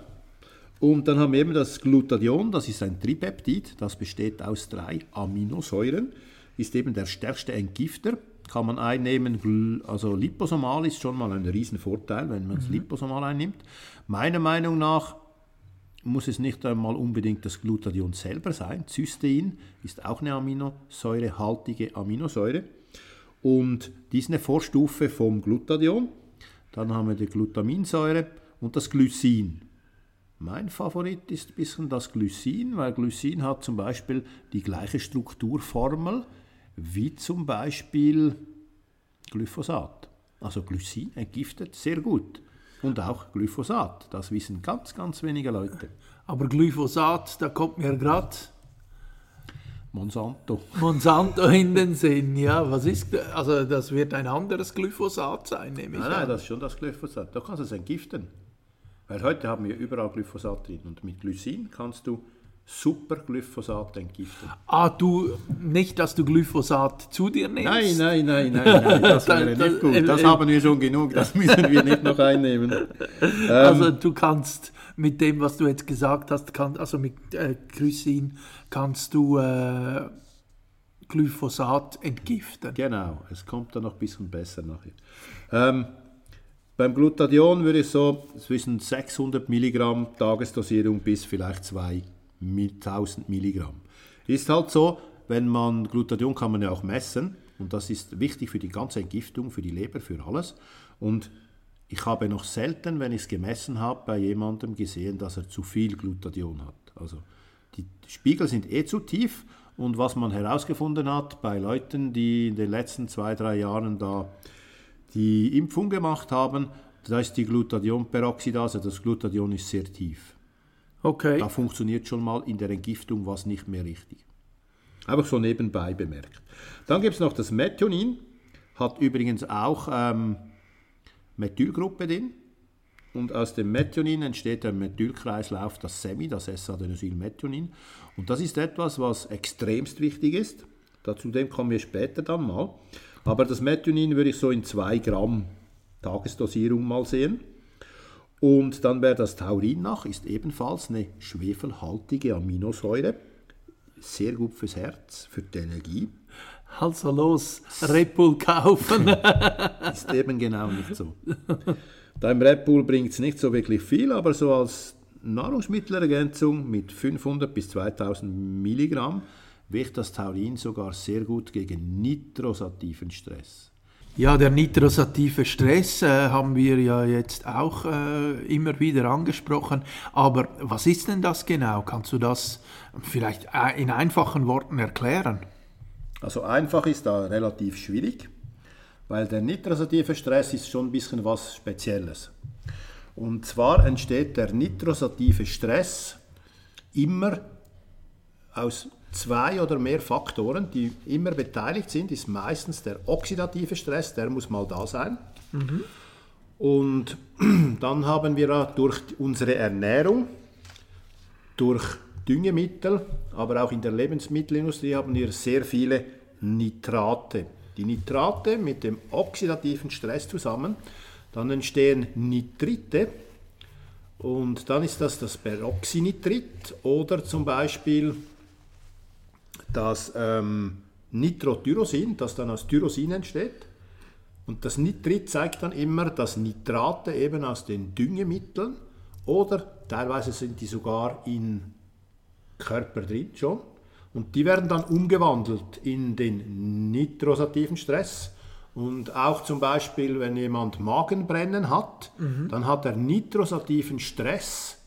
Und dann haben wir eben das Glutathion, das ist ein Tripeptid, das besteht aus drei Aminosäuren, ist eben der stärkste Entgifter, kann man einnehmen, also liposomal ist schon mal ein Riesenvorteil, wenn man es liposomal einnimmt. Meiner Meinung nach muss es nicht einmal unbedingt das Glutathion selber sein. Cystein ist auch eine aminosäurehaltige Aminosäure und die ist eine Vorstufe vom Glutathion. Dann haben wir die Glutaminsäure und das Glycin. Mein Favorit ist ein bisschen das Glycin, weil Glycin hat zum Beispiel die gleiche Strukturformel wie zum Beispiel Glyphosat. Also Glycin entgiftet sehr gut. Und auch Glyphosat. Das wissen ganz, ganz wenige Leute. Aber Glyphosat, da kommt mir gerade Monsanto. Monsanto in den Sinn. Ja, was ist, also das wird ein anderes Glyphosat sein, nehme ich Nein, nein, an. das ist schon das Glyphosat. Da kannst du es entgiften. Weil heute haben wir überall Glyphosat drin. Und mit Glycin kannst du super Glyphosat entgiften. Ah, du, nicht, dass du Glyphosat zu dir nimmst? Nein, nein, nein, nein, nein, das wäre nicht gut. Das haben wir schon genug, das müssen wir nicht noch einnehmen. Ähm, Also du kannst mit dem, was du jetzt gesagt hast, kann, also mit äh, Glycin, kannst du äh, Glyphosat entgiften. Genau, es kommt dann noch ein bisschen besser nachher. Ähm, beim Glutathion würde ich so zwischen 600 Milligramm Tagesdosierung bis vielleicht 2000 Milligramm. Ist halt so, wenn man Glutathion kann man ja auch messen und das ist wichtig für die ganze Entgiftung, für die Leber, für alles. Und Ich habe noch selten, wenn ich es gemessen habe, bei jemandem gesehen, dass er zu viel Glutathion hat. Also die Spiegel sind eh zu tief und was man herausgefunden hat bei Leuten, die in den letzten zwei, drei Jahren da die Impfung gemacht haben, da ist die Glutathionperoxidase, das Glutathion ist sehr tief. Okay. Da funktioniert schon mal in der Entgiftung was nicht mehr richtig. Einfach so nebenbei bemerkt. Dann gibt es noch das Methionin, hat übrigens auch ähm, Methylgruppe drin. Und aus dem Methionin entsteht der Methylkreislauf, das SEMI, das S-Adenosylmethionin. Und das ist etwas, was extremst wichtig ist. Dazu dem kommen wir später dann mal. Aber das Methionin würde ich so in 2 Gramm Tagesdosierung mal sehen. Und dann wäre das Taurin nach, ist ebenfalls eine schwefelhaltige Aminosäure. Sehr gut fürs Herz, für die Energie. Also los, Red Bull kaufen. ist eben genau nicht so. Beim Red Bull bringt es nicht so wirklich viel, aber so als Nahrungsmittelergänzung mit 500 bis 2000 Milligramm wirkt das Taurin sogar sehr gut gegen nitrosativen Stress. Ja, der nitrosative Stress äh, haben wir ja jetzt auch äh, immer wieder angesprochen. Aber was ist denn das genau? Kannst du das vielleicht äh, in einfachen Worten erklären? Also einfach ist da relativ schwierig, weil der nitrosative Stress ist schon ein bisschen was Spezielles. Und zwar entsteht der nitrosative Stress immer aus zwei oder mehr Faktoren, die immer beteiligt sind, ist meistens der oxidative Stress, der muss mal da sein. Mhm. Und dann haben wir durch unsere Ernährung, durch Düngemittel, aber auch in der Lebensmittelindustrie haben wir sehr viele Nitrate. Die Nitrate mit dem oxidativen Stress zusammen, dann entstehen Nitrite und dann ist das das Peroxynitrit oder zum Beispiel das ähm, Nitrotyrosin, das dann aus Tyrosin entsteht. Und das Nitrit zeigt dann immer, dass Nitrate eben aus den Düngemitteln oder teilweise sind die sogar in Körper drin schon. Und die werden dann umgewandelt in den nitrosativen Stress. Und auch zum Beispiel, wenn jemand Magenbrennen hat, mhm. dann hat er nitrosativen Stress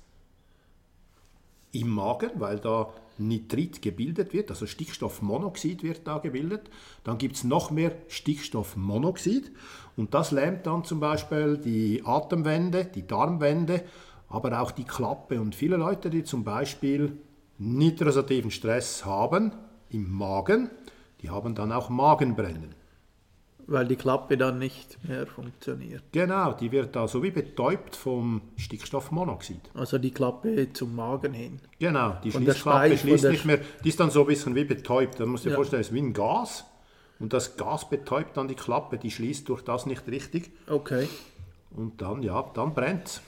im Magen, weil da Nitrit gebildet wird, also Stickstoffmonoxid wird da gebildet. Dann gibt es noch mehr Stickstoffmonoxid und das lähmt dann zum Beispiel die Atemwände, die Darmwände, aber auch die Klappe. Und viele Leute, die zum Beispiel nitrosativen Stress haben im Magen, die haben dann auch Magenbrennen. Weil die Klappe dann nicht mehr funktioniert. Genau, die wird da so wie betäubt vom Stickstoffmonoxid. Also die Klappe zum Magen hin. Genau, die Schließklappe schließt nicht mehr, die ist dann so ein bisschen wie betäubt. Da musst du dir ja. vorstellen, es ist wie ein Gas. Und das Gas betäubt dann die Klappe, die schließt durch das nicht richtig. Okay. Und dann, ja, dann brennt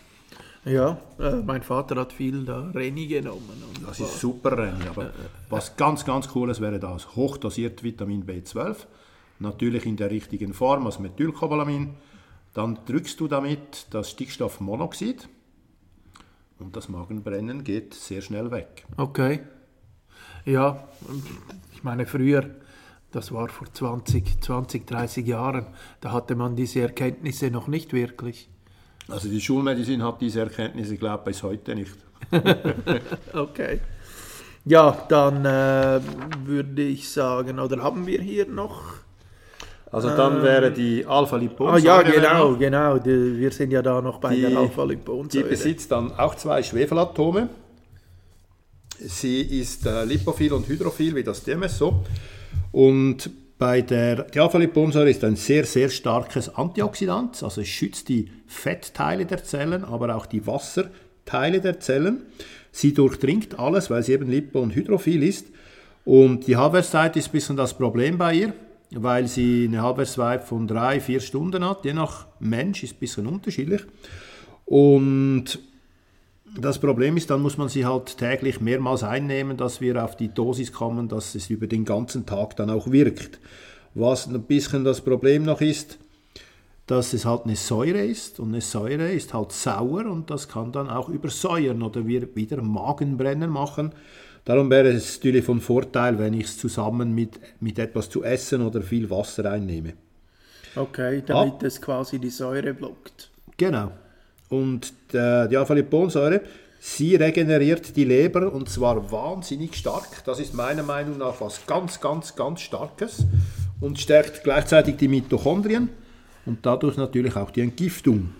Ja, äh, mein Vater hat viel da Reni genommen. das ist super Reni, aber äh, äh, was ganz, ganz cooles wäre das, hochdosiert Vitamin B12 natürlich in der richtigen Form als Methylcobalamin. Dann drückst du damit das Stickstoffmonoxid und das Magenbrennen geht sehr schnell weg. Okay. Ja, ich meine früher, das war vor 20, 20, 30 Jahren, da hatte man diese Erkenntnisse noch nicht wirklich. Also die Schulmedizin hat diese Erkenntnisse, glaube ich, bis heute nicht. okay. Ja, dann äh, würde ich sagen, oder haben wir hier noch also dann ähm, wäre die Alpha-Liponsäure. Ah ja, genau, genau. Die, wir sind ja da noch bei die, der Alpha-Liponsäure. Die besitzt dann auch zwei Schwefelatome. Sie ist äh, lipophil und hydrophil wie das DMSO. Und bei der die Alpha-Liponsäure ist ein sehr, sehr starkes Antioxidant. Also es schützt die Fettteile der Zellen, aber auch die Wasserteile der Zellen. Sie durchdringt alles, weil sie eben lipo- und hydrophil ist. Und die Halbwertszeit ist ein bisschen das Problem bei ihr weil sie eine Halbwertszeit von drei, vier Stunden hat. Je nach Mensch ist ein bisschen unterschiedlich. Und das Problem ist, dann muss man sie halt täglich mehrmals einnehmen, dass wir auf die Dosis kommen, dass es über den ganzen Tag dann auch wirkt. Was ein bisschen das Problem noch ist, dass es halt eine Säure ist und eine Säure ist halt sauer und das kann dann auch übersäuern oder wieder Magenbrennen machen. Darum wäre es natürlich von Vorteil, wenn ich es zusammen mit, mit etwas zu essen oder viel Wasser einnehme. Okay, damit ah. es quasi die Säure blockt. Genau. Und äh, die Alpha-Liponsäure, sie regeneriert die Leber und zwar wahnsinnig stark. Das ist meiner Meinung nach was ganz, ganz, ganz Starkes und stärkt gleichzeitig die Mitochondrien und dadurch natürlich auch die Entgiftung.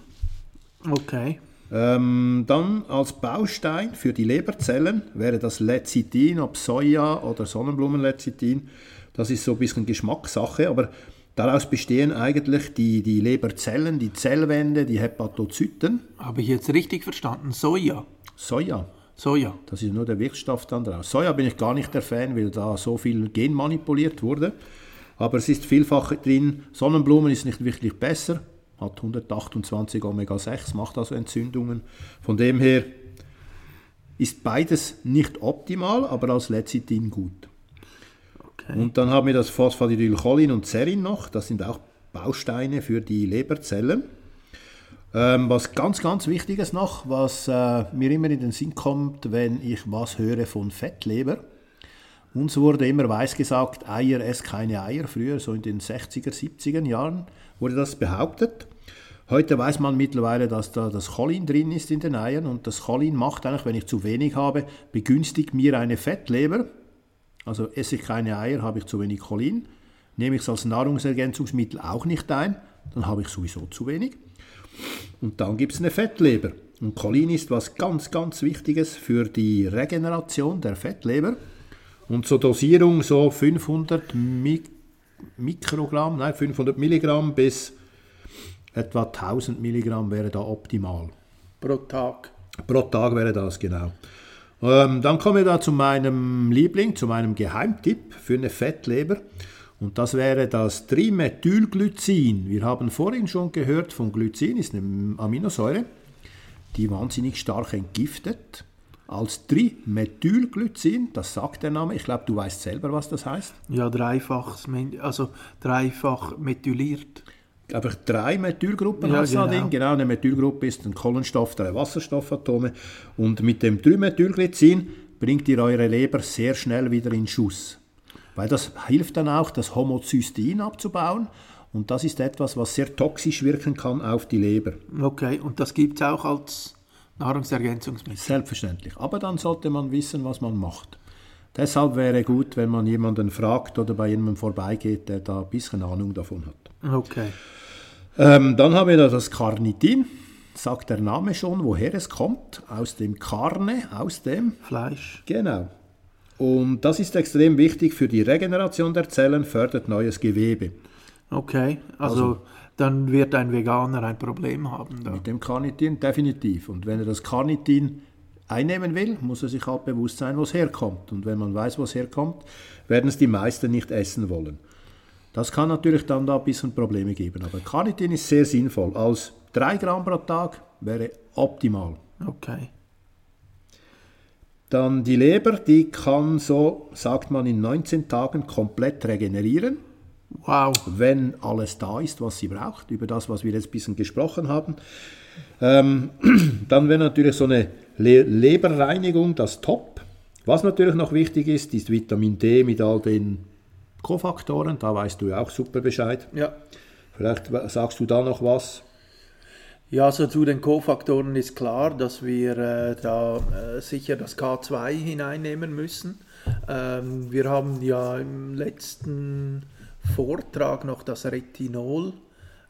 Okay. Ähm, dann als Baustein für die Leberzellen wäre das Lecithin, ob Soja oder Sonnenblumenlecithin. Das ist so ein bisschen Geschmackssache, aber daraus bestehen eigentlich die, die Leberzellen, die Zellwände, die Hepatozyten. Habe ich jetzt richtig verstanden? Soja. Soja, Soja. das ist nur der Wirkstoff dann draus. Soja bin ich gar nicht der Fan, weil da so viel genmanipuliert wurde. Aber es ist vielfach drin. Sonnenblumen ist nicht wirklich besser, hat 128 Omega-6, macht also Entzündungen. Von dem her ist beides nicht optimal, aber als Lecithin gut. Okay. Und dann haben wir das Phosphatidylcholin und Serin noch, das sind auch Bausteine für die Leberzellen. Ähm, was ganz, ganz Wichtiges noch, was äh, mir immer in den Sinn kommt, wenn ich was höre von Fettleber. Uns wurde immer weiß gesagt, Eier ess keine Eier. Früher, so in den 60er, 70er Jahren, wurde das behauptet. Heute weiß man mittlerweile, dass da das Cholin drin ist in den Eiern und das Cholin macht eigentlich, wenn ich zu wenig habe, begünstigt mir eine Fettleber. Also esse ich keine Eier, habe ich zu wenig Cholin. Nehme ich es als Nahrungsergänzungsmittel auch nicht ein, dann habe ich sowieso zu wenig. Und dann gibt es eine Fettleber. Und Cholin ist was ganz, ganz Wichtiges für die Regeneration der Fettleber. Und zur Dosierung so 500 Mi Mikrogramm, nein 500 Milligramm bis etwa 1000 Milligramm wäre da optimal. Pro Tag. Pro Tag wäre das, genau. Ähm, dann kommen wir da zu meinem Liebling, zu meinem Geheimtipp für eine Fettleber. Und das wäre das Trimethylglycin. Wir haben vorhin schon gehört von Glycin, ist eine Aminosäure, die wahnsinnig stark entgiftet. Als Trimethylglycin, das sagt der Name, ich glaube, du weißt selber, was das heißt. Ja, dreifach, also dreifach methyliert. Einfach drei Methylgruppen Ja, genau. drin. Genau, eine Methylgruppe ist ein Kohlenstoff, drei Wasserstoffatome. Und mit dem Trimethylglycin bringt ihr eure Leber sehr schnell wieder in Schuss. Weil das hilft dann auch, das Homozystein abzubauen. Und das ist etwas, was sehr toxisch wirken kann auf die Leber. Okay, und das gibt es auch als Nahrungsergänzungsmittel. Selbstverständlich. Aber dann sollte man wissen, was man macht. Deshalb wäre gut, wenn man jemanden fragt oder bei jemandem vorbeigeht, der da ein bisschen Ahnung davon hat. Okay. Ähm, dann haben wir da das Carnitin. Sagt der Name schon, woher es kommt? Aus dem Carne, aus dem. Fleisch. Genau. Und das ist extrem wichtig für die Regeneration der Zellen, fördert neues Gewebe. Okay, also, dann wird ein Veganer ein Problem haben. Da. Mit dem Carnitin definitiv. Und wenn er das Carnitin einnehmen will, muss er sich halt bewusst sein, wo es herkommt. Und wenn man weiß, wo es herkommt, werden es die meisten nicht essen wollen. Das kann natürlich dann da ein bisschen Probleme geben. Aber Carnitin ist sehr sinnvoll. Als 3 Gramm pro Tag wäre optimal. Okay. Dann die Leber, die kann so, sagt man, in 19 Tagen komplett regenerieren, Wow. wenn alles da ist, was sie braucht, über das, was wir jetzt ein bisschen gesprochen haben. Ähm, dann wäre natürlich so eine Le Leberreinigung das Top. Was natürlich noch wichtig ist, ist Vitamin D mit all den Kofaktoren, da weißt du ja auch super Bescheid. Ja. Vielleicht sagst du da noch was. Ja, also zu den Kofaktoren ist klar, dass wir äh, da äh, sicher das K2 hineinnehmen müssen. Ähm, wir haben ja im letzten Vortrag noch das Retinol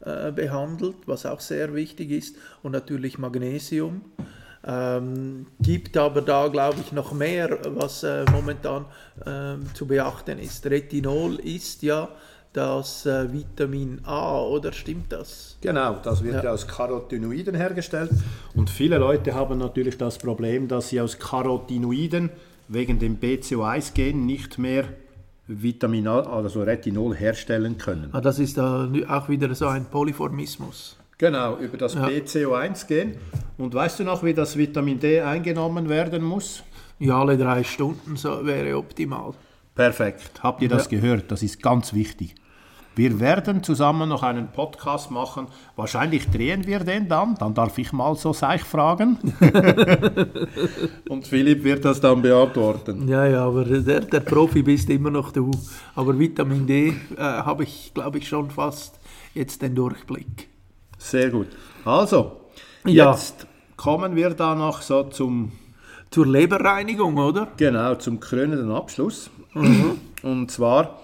äh, behandelt, was auch sehr wichtig ist, und natürlich Magnesium. Ähm, gibt aber da, glaube ich, noch mehr, was äh, momentan ähm, zu beachten ist. Retinol ist ja das äh, Vitamin A, oder stimmt das? Genau, das wird ja. Ja. aus Carotinoiden hergestellt. Und viele Leute haben natürlich das Problem, dass sie aus Carotinoiden wegen dem BCO1-Gen nicht mehr Vitamin A, also Retinol, herstellen können. Ah, das ist da auch wieder so ein Polyformismus. Genau, über das Ja. BCO1-Gen. Und weißt du noch, wie das Vitamin D eingenommen werden muss? Ja, alle drei Stunden so wäre optimal. Perfekt. Habt ihr das gehört? Das ist ganz wichtig. Wir werden zusammen noch einen Podcast machen. Wahrscheinlich drehen wir den dann. Dann darf ich mal so Seich fragen. Und Philipp wird das dann beantworten. Ja, ja, aber der, der Profi bist immer noch du. Aber Vitamin D äh, habe ich, glaube ich, schon fast jetzt den Durchblick. Sehr gut. Also, Ja. Jetzt kommen wir da noch so zum, Zur Leberreinigung, oder? genau, zum krönenden Abschluss. Mhm. Und zwar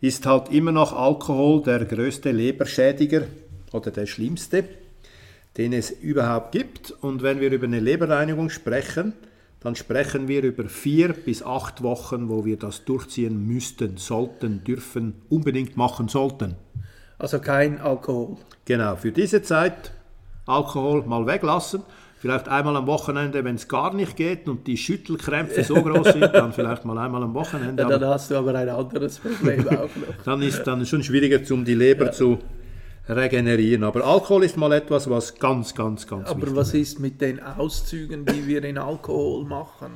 ist halt immer noch Alkohol der größte Leberschädiger oder der schlimmste, den es überhaupt gibt. Und wenn wir über eine Leberreinigung sprechen, dann sprechen wir über vier bis acht Wochen, wo wir das durchziehen müssten, sollten, dürfen, unbedingt machen sollten. Also kein Alkohol. Genau, für diese Zeit Alkohol mal weglassen. Vielleicht einmal am Wochenende, wenn es gar nicht geht und die Schüttelkrämpfe so groß sind, dann vielleicht mal einmal am Wochenende. Ja, dann hast du aber ein anderes Problem auch noch. dann ist dann schon schwieriger, um die Leber zu regenerieren. Aber Alkohol ist mal etwas, was ganz, ganz, ganz Aber was ist mit den Auszügen, die wir in Alkohol machen?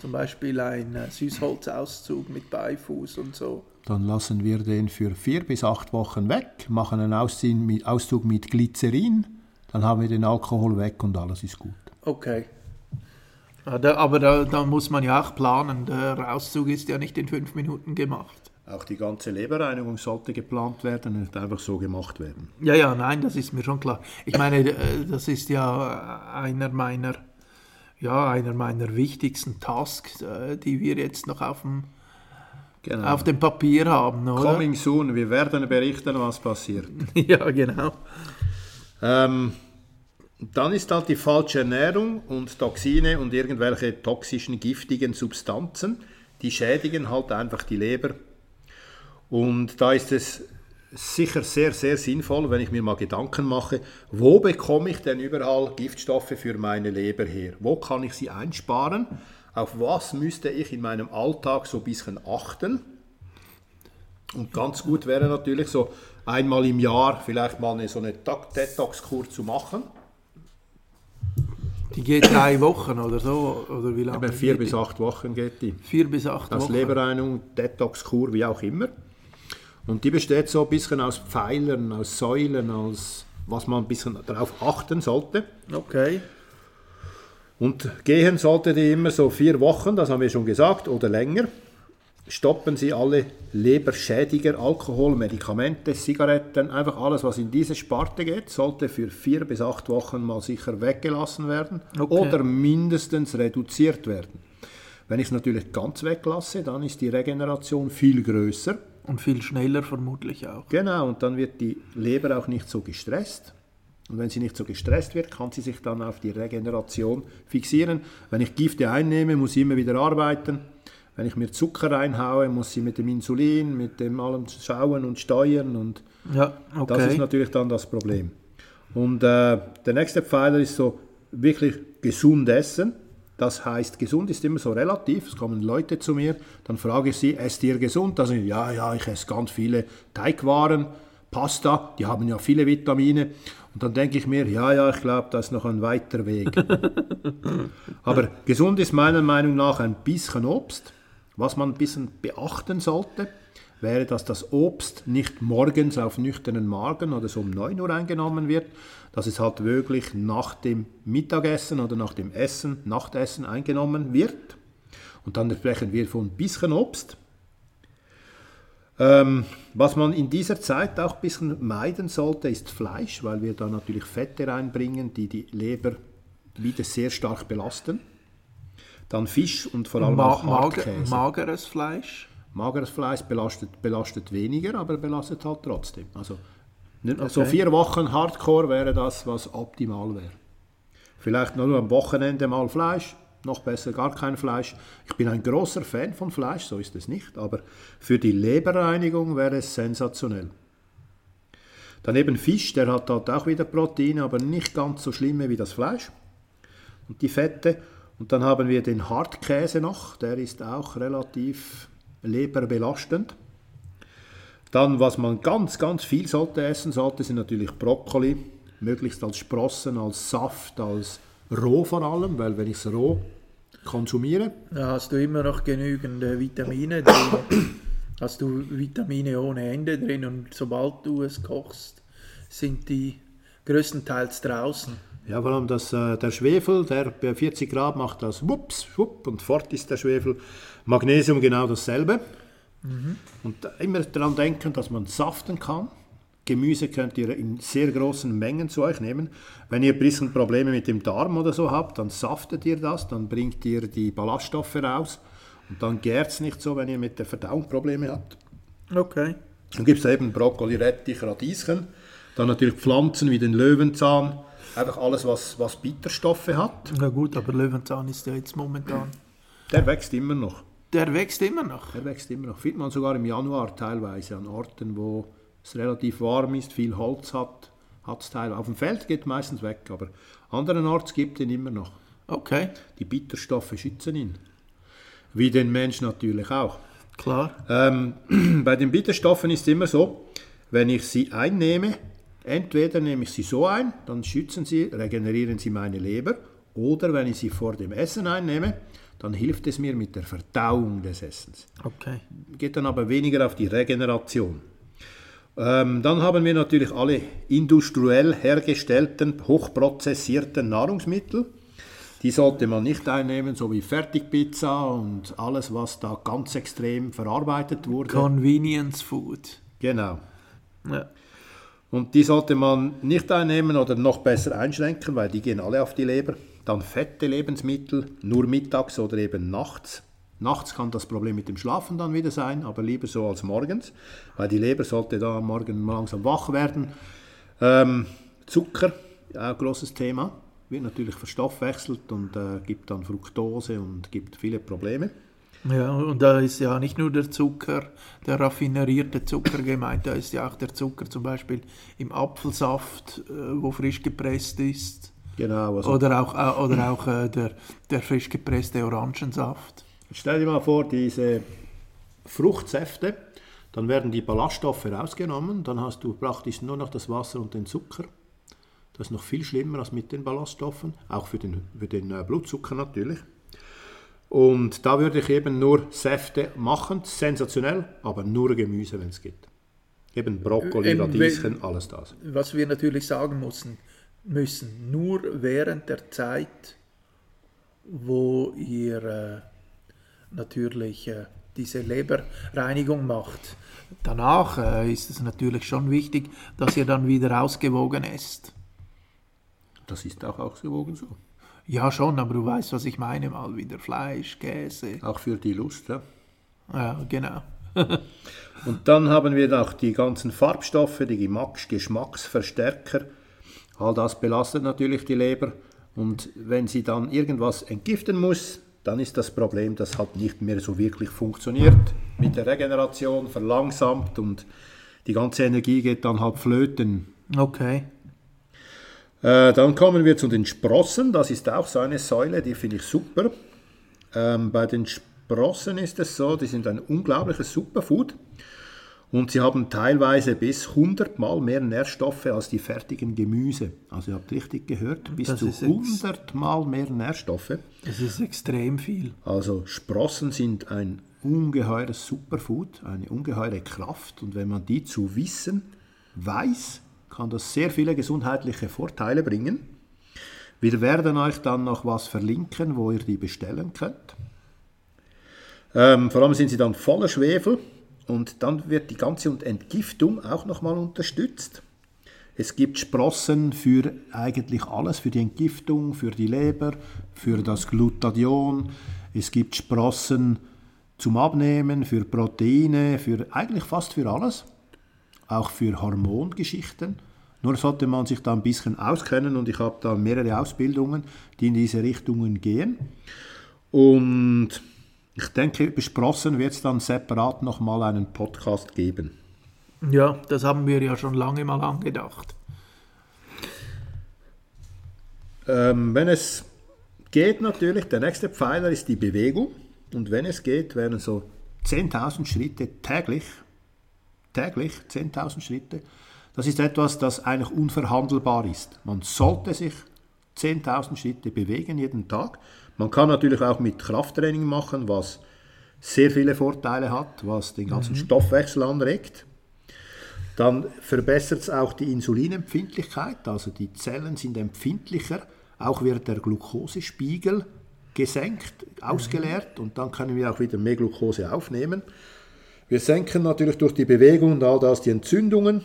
Zum Beispiel ein äh, Süßholzauszug mit Beifuß und so. Dann lassen wir den für vier bis acht Wochen weg, machen einen Auszug mit Glycerin, dann haben wir den Alkohol weg und alles ist gut. Okay. Da, aber da, da muss man ja auch planen. Der Auszug ist ja nicht in fünf Minuten gemacht. Auch die ganze Leberreinigung sollte geplant werden und nicht einfach so gemacht werden. Ja, ja, nein, das ist mir schon klar. Ich meine, äh, das ist ja einer meiner, ja, einer meiner wichtigsten Tasks, äh, die wir jetzt noch auf dem, Genau. auf dem Papier haben, oder? Coming soon, wir werden berichten, was passiert. Ja, genau. Ähm, dann ist halt die falsche Ernährung und Toxine und irgendwelche toxischen, giftigen Substanzen, die schädigen halt einfach die Leber. Und da ist es sicher sehr, sehr sinnvoll, wenn ich mir mal Gedanken mache, wo bekomme ich denn überall Giftstoffe für meine Leber her? Wo kann ich sie einsparen? Auf was müsste ich in meinem Alltag so ein bisschen achten? Und ganz gut wäre natürlich so einmal im Jahr vielleicht mal eine, so eine Detox-Kur zu machen. Die geht drei Wochen oder so, oder wie lange? Aber vier bis acht Wochen geht die. Vier bis acht Als Wochen. Leberreinigung, Detox-Kur, wie auch immer. Und die besteht so ein bisschen aus Pfeilern, aus Säulen, aus was man ein bisschen darauf achten sollte. Okay. Und gehen sollte die immer so vier Wochen, das haben wir schon gesagt, oder länger. Stoppen Sie alle Leberschädiger, Alkohol, Medikamente, Zigaretten, einfach alles, was in diese Sparte geht, sollte für vier bis acht Wochen mal sicher weggelassen werden Okay. oder mindestens reduziert werden. Wenn ich es natürlich ganz weglasse, dann ist die Regeneration viel größer. Und viel schneller vermutlich auch. Genau, und dann wird die Leber auch nicht so gestresst. Und wenn sie nicht so gestresst wird, kann sie sich dann auf die Regeneration fixieren. Wenn ich Gifte einnehme, muss sie immer wieder arbeiten. Wenn ich mir Zucker reinhaue, muss sie mit dem Insulin, mit dem allem schauen und steuern. Und Ja, das ist okay. natürlich dann das Problem. Und äh, der nächste Pfeiler ist so wirklich gesund essen. Das heißt, gesund ist immer so relativ. Es kommen Leute zu mir, dann frage ich sie, esst ihr gesund? Also ja, ja, ich esse ganz viele Teigwaren, Pasta, die haben ja viele Vitamine. Und dann denke ich mir, ja, ja, ich glaube, das ist noch ein weiter Weg. Aber gesund ist meiner Meinung nach ein bisschen Obst. Was man ein bisschen beachten sollte, wäre, dass das Obst nicht morgens auf nüchternen Magen oder so um 9 Uhr eingenommen wird, dass es halt wirklich nach dem Mittagessen oder nach dem Essen, Nachtessen eingenommen wird. Und dann sprechen wir von ein bisschen Obst. Ähm, was man in dieser Zeit auch ein bisschen meiden sollte, ist Fleisch, weil wir da natürlich Fette reinbringen, die die Leber wieder sehr stark belasten. Dann Fisch und vor allem Ma auch Hartkäse. mageres Fleisch. Mageres Fleisch belastet, belastet weniger, aber belastet halt trotzdem. Also so vier Wochen Hardcore wäre das, was optimal wäre. Vielleicht nur am Wochenende mal Fleisch, noch besser gar kein Fleisch. Ich bin ein großer Fan von Fleisch, so ist es nicht, aber für die Leberreinigung wäre es sensationell. Daneben Fisch, der hat halt auch wieder Proteine, aber nicht ganz so schlimme wie das Fleisch und die Fette. Und dann haben wir den Hartkäse noch, der ist auch relativ leberbelastend. Dann, was man ganz, ganz viel sollte essen sollte, sind natürlich Brokkoli, möglichst als Sprossen, als Saft, als roh vor allem, weil wenn ich es roh konsumiere, Da hast du immer noch genügend äh, Vitamine drin. hast du Vitamine ohne Ende drin und sobald du es kochst, sind die größtenteils draußen. Ja, vor allem das, äh, der Schwefel, der bei 40 Grad macht das wups, wupp und fort ist der Schwefel. Magnesium genau dasselbe. Und immer daran denken, dass man saften kann. Gemüse könnt ihr in sehr großen Mengen zu euch nehmen. Wenn ihr ein bisschen Probleme mit dem Darm oder so habt, dann saftet ihr das, dann bringt ihr die Ballaststoffe raus und dann gärt es nicht so, wenn ihr mit der Verdauung Probleme habt. Okay. Dann gibt es eben Brokkoli, Rettich, Radieschen, dann natürlich Pflanzen wie den Löwenzahn, einfach alles, was, was Bitterstoffe hat. Na gut, aber Löwenzahn ist ja jetzt momentan. Der wächst immer noch. Der wächst immer noch. Der wächst immer noch. Findet man sogar im Januar teilweise an Orten, wo es relativ warm ist, viel Holz hat, hat es teilweise. Auf dem Feld geht meistens weg, aber anderenorts gibt es ihn immer noch. Okay, Die Bitterstoffe schützen ihn. Wie den Mensch natürlich auch. klar. Ähm, bei den Bitterstoffen ist es immer so, wenn ich sie einnehme, entweder nehme ich sie so ein, dann schützen sie, regenerieren sie meine Leber, oder wenn ich sie vor dem Essen einnehme, dann hilft es mir mit der Verdauung des Essens. Okay. Geht dann aber weniger auf die Regeneration. Ähm, dann haben wir natürlich alle industriell hergestellten, hochprozessierten Nahrungsmittel. Die sollte man nicht einnehmen, so wie Fertigpizza und alles, was da ganz extrem verarbeitet wurde. Convenience Food. Genau. Ja. Und die sollte man nicht einnehmen oder noch besser einschränken, weil die gehen alle auf die Leber. Dann fette Lebensmittel, nur mittags oder eben nachts. Nachts kann das Problem mit dem Schlafen dann wieder sein, aber lieber so als morgens, weil die Leber sollte da Morgen langsam wach werden. Ähm, Zucker, auch ein großes Thema, wird natürlich verstoffwechselt und äh, gibt dann Fructose und gibt viele Probleme. Ja, und da ist ja nicht nur der Zucker, der raffinerierte Zucker gemeint, da ist ja auch der Zucker zum Beispiel im Apfelsaft, äh, wo frisch gepresst ist. Genau, also Oder auch, äh, oder auch äh, der, der frisch gepresste Orangensaft. Stell dir mal vor, diese Fruchtsäfte, dann werden die Ballaststoffe rausgenommen, dann hast du praktisch nur noch das Wasser und den Zucker. Das ist noch viel schlimmer als mit den Ballaststoffen, auch für den, für den Blutzucker natürlich. Und da würde ich eben nur Säfte machen, sensationell, aber nur Gemüse, wenn es geht. Eben Brokkoli, Eben, Radieschen, alles das. Was wir natürlich sagen müssen, müssen nur während der Zeit, wo ihr äh, natürlich äh, diese Leberreinigung macht. Danach äh, ist es natürlich schon wichtig, dass ihr dann wieder ausgewogen esst. Das ist auch ausgewogen so. Ja, schon, aber du weißt, was ich meine, mal wieder Fleisch, Käse. Auch für die Lust, ja. Ja, genau. Und dann haben wir noch die ganzen Farbstoffe, die Geschmacks Geschmacksverstärker. All das belastet natürlich die Leber. Und wenn sie dann irgendwas entgiften muss, dann ist das Problem, das halt nicht mehr so wirklich funktioniert. Mit der Regeneration verlangsamt und die ganze Energie geht dann halt flöten. Okay. Äh, dann kommen wir zu den Sprossen. Das ist auch so eine Säule, die finde ich super. Ähm, bei den Sprossen ist es so, die sind ein unglaubliches Superfood. Und sie haben teilweise bis 100 Mal mehr Nährstoffe als die fertigen Gemüse. Also ihr habt richtig gehört, bis Das zu ist ex- 100 Mal mehr Nährstoffe. Das ist extrem viel. Also Sprossen sind ein ungeheures Superfood, eine ungeheure Kraft. Und wenn man die zu wissen weiß, kann das sehr viele gesundheitliche Vorteile bringen. Wir werden euch dann noch was verlinken, wo ihr die bestellen könnt. Ähm, vor allem sind sie dann voller Schwefel und dann wird die ganze Entgiftung auch nochmal unterstützt. Es gibt Sprossen für eigentlich alles, für die Entgiftung, für die Leber, für das Glutathion. Es gibt Sprossen zum Abnehmen, für Proteine, für eigentlich fast für alles. Auch für Hormongeschichten. Nur sollte man sich da ein bisschen auskennen und ich habe da mehrere Ausbildungen, die in diese Richtungen gehen. Und ich denke, über Sprossen wird es dann separat nochmal einen Podcast geben. Ja, das haben wir ja schon lange mal angedacht. Ähm, wenn es geht natürlich, der nächste Pfeiler ist die Bewegung. Und wenn es geht, wären so 10.000 Schritte täglich. Täglich 10.000 Schritte. Das ist etwas, das eigentlich unverhandelbar ist. Man sollte sich 10.000 Schritte bewegen jeden Tag. Man kann natürlich auch mit Krafttraining machen, was sehr viele Vorteile hat, was den ganzen Stoffwechsel anregt. Dann verbessert es auch die Insulinempfindlichkeit, also die Zellen sind empfindlicher, auch wird der Glukosespiegel gesenkt, ausgeleert und dann können wir auch wieder mehr Glucose aufnehmen. Wir senken natürlich durch die Bewegung und all das die Entzündungen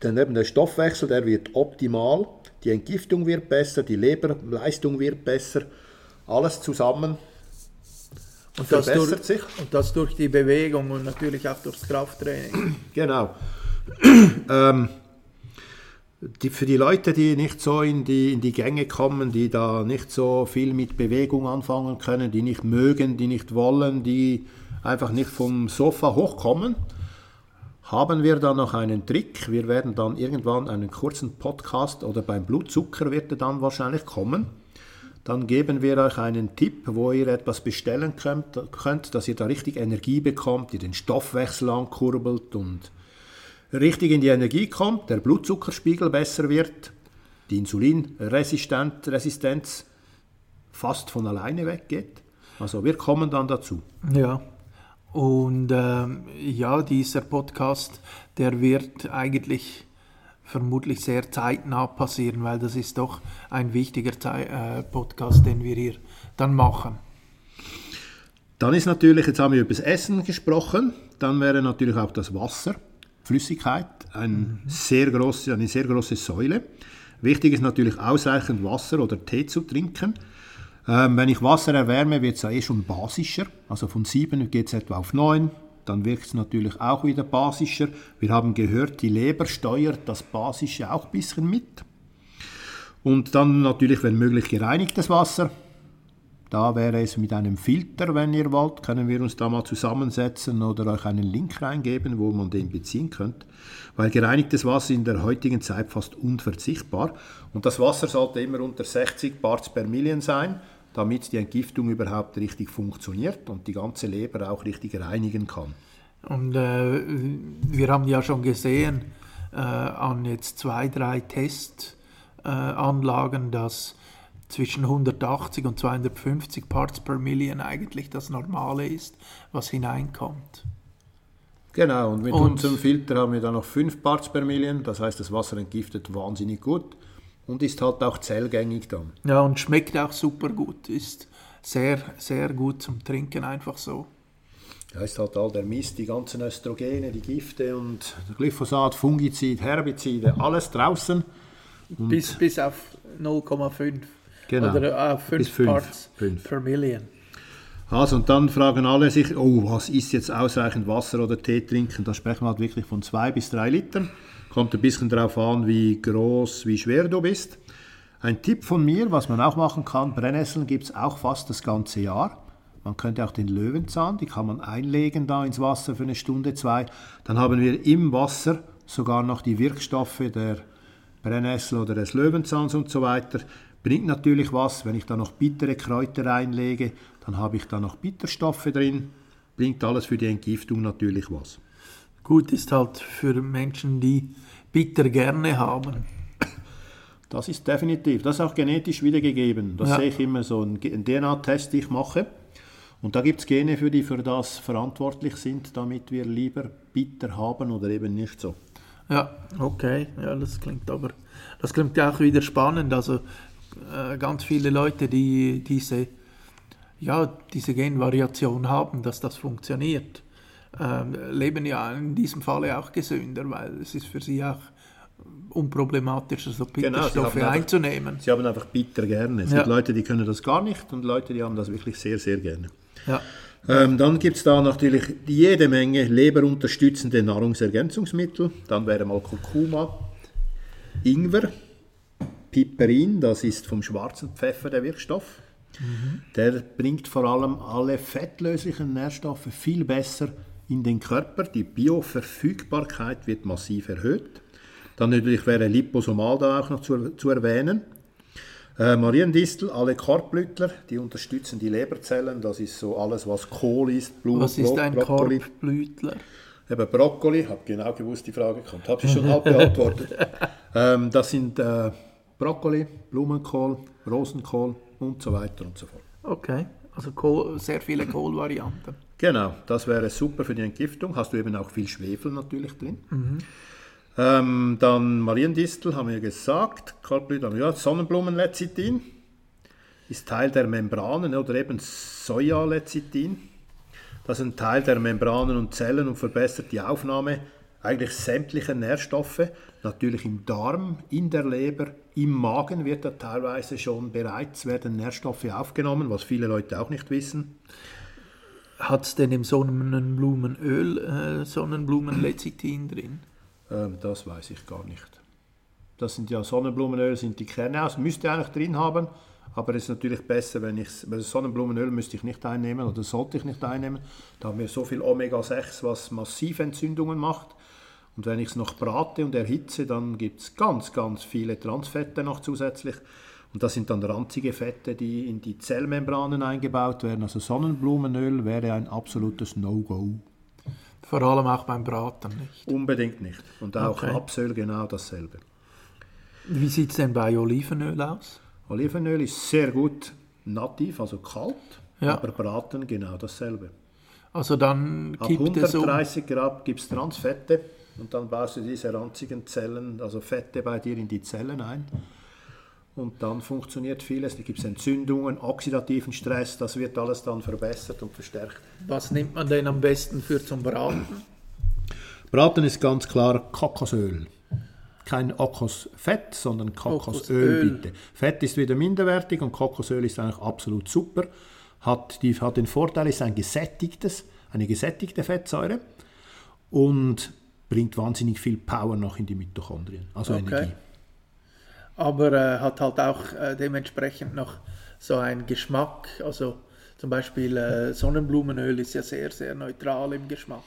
Dann eben der Stoffwechsel, der wird optimal, die Entgiftung wird besser, die Leberleistung wird besser, alles zusammen Und das, verbessert durch, sich. und das durch die Bewegung und natürlich auch durchs Krafttraining. Genau. ähm, die, für die Leute, die nicht so in die, in die Gänge kommen, die da nicht so viel mit Bewegung anfangen können, die nicht mögen, die nicht wollen, die einfach nicht vom Sofa hochkommen, haben wir dann noch einen Trick. Wir werden dann irgendwann einen kurzen Podcast oder beim Blutzucker wird er dann wahrscheinlich kommen. Dann geben wir euch einen Tipp, wo ihr etwas bestellen könnt, könnt dass ihr da richtig Energie bekommt, ihr den Stoffwechsel ankurbelt und richtig in die Energie kommt, der Blutzuckerspiegel besser wird, die Insulinresistenz fast von alleine weggeht. Also wir kommen dann dazu. Ja. Und ähm, ja, dieser Podcast, der wird eigentlich vermutlich sehr zeitnah passieren, weil das ist doch ein wichtiger Zei äh, Podcast, den wir hier dann machen. Dann ist natürlich, jetzt haben wir über das Essen gesprochen, dann wäre natürlich auch das Wasser, Flüssigkeit, ein sehr große, eine sehr große Säule. Wichtig ist natürlich ausreichend Wasser oder Tee zu trinken. Ähm, wenn ich Wasser erwärme, wird es ja eh schon basischer. Also von 7 geht es etwa auf 9. Dann wirkt es natürlich auch wieder basischer. Wir haben gehört, die Leber steuert das Basische auch ein bisschen mit. Und dann natürlich, wenn möglich, gereinigtes Wasser. Da wäre es mit einem Filter, wenn ihr wollt, können wir uns da mal zusammensetzen oder euch einen Link reingeben, wo man den beziehen könnt. Weil gereinigtes Wasser in der heutigen Zeit fast unverzichtbar. Und das Wasser sollte immer unter 60 Parts per Million sein, damit die Entgiftung überhaupt richtig funktioniert und die ganze Leber auch richtig reinigen kann. Und äh, wir haben ja schon gesehen äh, an jetzt zwei, drei Testanlagen, dass zwischen 180 und 250 Parts per Million eigentlich das Normale ist, was hineinkommt. Genau, und mit Und- unserem Filter haben wir dann noch 5 Parts per Million, das heißt, das Wasser entgiftet wahnsinnig gut und ist halt auch zellgängig dann. Ja, und schmeckt auch super gut, ist sehr, sehr gut zum Trinken, einfach so. Da ist halt all der Mist, die ganzen Östrogene, die Gifte und Glyphosat, Fungizid, Herbizide, alles draußen. Und Bis, bis auf 0,5 Genau. oder auf 5 Bis fünf. Parts Fünf. per Million. Also, und dann fragen alle sich, oh, was ist jetzt ausreichend Wasser oder Tee trinken? Da sprechen wir halt wirklich von zwei bis drei Litern. Kommt ein bisschen darauf an, wie groß, wie schwer du bist. Ein Tipp von mir, was man auch machen kann, Brennnesseln gibt es auch fast das ganze Jahr. Man könnte auch den Löwenzahn, die kann man einlegen da ins Wasser für eine Stunde, zwei. Dann haben wir im Wasser sogar noch die Wirkstoffe der Brennnessel oder des Löwenzahns und so weiter. Bringt natürlich was, wenn ich da noch bittere Kräuter reinlege, dann habe ich da noch Bitterstoffe drin. Bringt alles für die Entgiftung natürlich was. Gut ist halt für Menschen, die bitter gerne haben. Das ist definitiv, das ist auch genetisch wiedergegeben. Das Ja. sehe ich immer so, ein DNA-Test, den ich mache. Und da gibt es Gene, für die für das verantwortlich sind, damit wir lieber bitter haben oder eben nicht so. Ja, okay. Ja, das klingt aber, das klingt auch wieder spannend. Also äh, ganz viele Leute, die diese, ja, diese Genvariation haben, dass das funktioniert, leben ja in diesem Falle auch gesünder, weil es ist für sie auch unproblematischer, so Genau, sie Bitterstoffe einfach- einzunehmen. Sie haben einfach bitter gerne. Es Ja. gibt Leute, die können das gar nicht und Leute, die haben das wirklich sehr, sehr gerne. Ja. Ähm, dann gibt es da natürlich jede Menge leberunterstützende Nahrungsergänzungsmittel. Dann wäre mal Kurkuma, Ingwer, Piperin, das ist vom schwarzen Pfeffer der Wirkstoff. Der bringt vor allem alle fettlöslichen Nährstoffe viel besser in den Körper. Die Bioverfügbarkeit wird massiv erhöht. Dann natürlich wäre Liposomal da auch noch zu, zu erwähnen. Äh, Mariendistel, alle Korbblütler, die unterstützen die Leberzellen. Das ist so alles, was Kohl ist, Blut, Was ist ein Brokkoli. Korbblütler? Eben Brokkoli, habe genau gewusst, die Frage kommt. Habe ich schon halb beantwortet. ähm, das sind äh, Brokkoli, Blumenkohl, Rosenkohl und so weiter und so fort. Okay, also Kohl, sehr viele Kohlvarianten. Genau, das wäre super für die Entgiftung. Hast du eben auch viel Schwefel natürlich drin. Ähm, dann Mariendistel, haben wir gesagt. Wir ja, Sonnenblumenlecithin ist Teil der Membranen oder eben Sojalecithin. Das ist ein Teil der Membranen und Zellen und verbessert die Aufnahme eigentlich sämtliche Nährstoffe, natürlich im Darm, in der Leber, im Magen wird da teilweise schon bereits werden Nährstoffe aufgenommen, was viele Leute auch nicht wissen. Hat es denn im Sonnenblumenöl äh, Sonnenblumenlecithin drin? Ähm, das weiß ich gar nicht. Das sind ja Sonnenblumenöl, sind die Kerne aus, müsste eigentlich drin haben, aber es ist natürlich besser, wenn ich Sonnenblumenöl müsste ich nicht einnehmen oder sollte ich nicht einnehmen. Da haben wir so viel Omega-6, was massiv Entzündungen macht. Und wenn ich es noch brate und erhitze, dann gibt es ganz, ganz viele Transfette noch zusätzlich. Und das sind dann ranzige Fette, die in die Zellmembranen eingebaut werden. Also Sonnenblumenöl wäre ein absolutes No-Go. Vor allem auch beim Braten nicht? Unbedingt nicht. Und auch okay. Rapsöl genau dasselbe. Wie sieht es denn bei Olivenöl aus? Olivenöl ist sehr gut nativ, also kalt, ja. aber braten genau dasselbe. Also dann Ab 130 um Grad gibt es Transfette und dann baust du diese ranzigen Zellen, also Fette bei dir in die Zellen ein. Und dann funktioniert vieles. Da gibt es Entzündungen, oxidativen Stress, das wird alles dann verbessert und verstärkt. Was nimmt man denn am besten für zum Braten? Braten ist ganz klar Kokosöl. Kein Kokosfett, sondern Kokosöl, Kokosöl, bitte. Fett ist wieder minderwertig und Kokosöl ist eigentlich absolut super. Hat, die, hat den Vorteil, ist ein gesättigtes, eine gesättigte Fettsäure. Und bringt wahnsinnig viel Power noch in die Mitochondrien, also okay. Energie. Aber äh, hat halt auch äh, dementsprechend noch so einen Geschmack, also zum Beispiel äh, Sonnenblumenöl ist ja sehr, sehr neutral im Geschmack.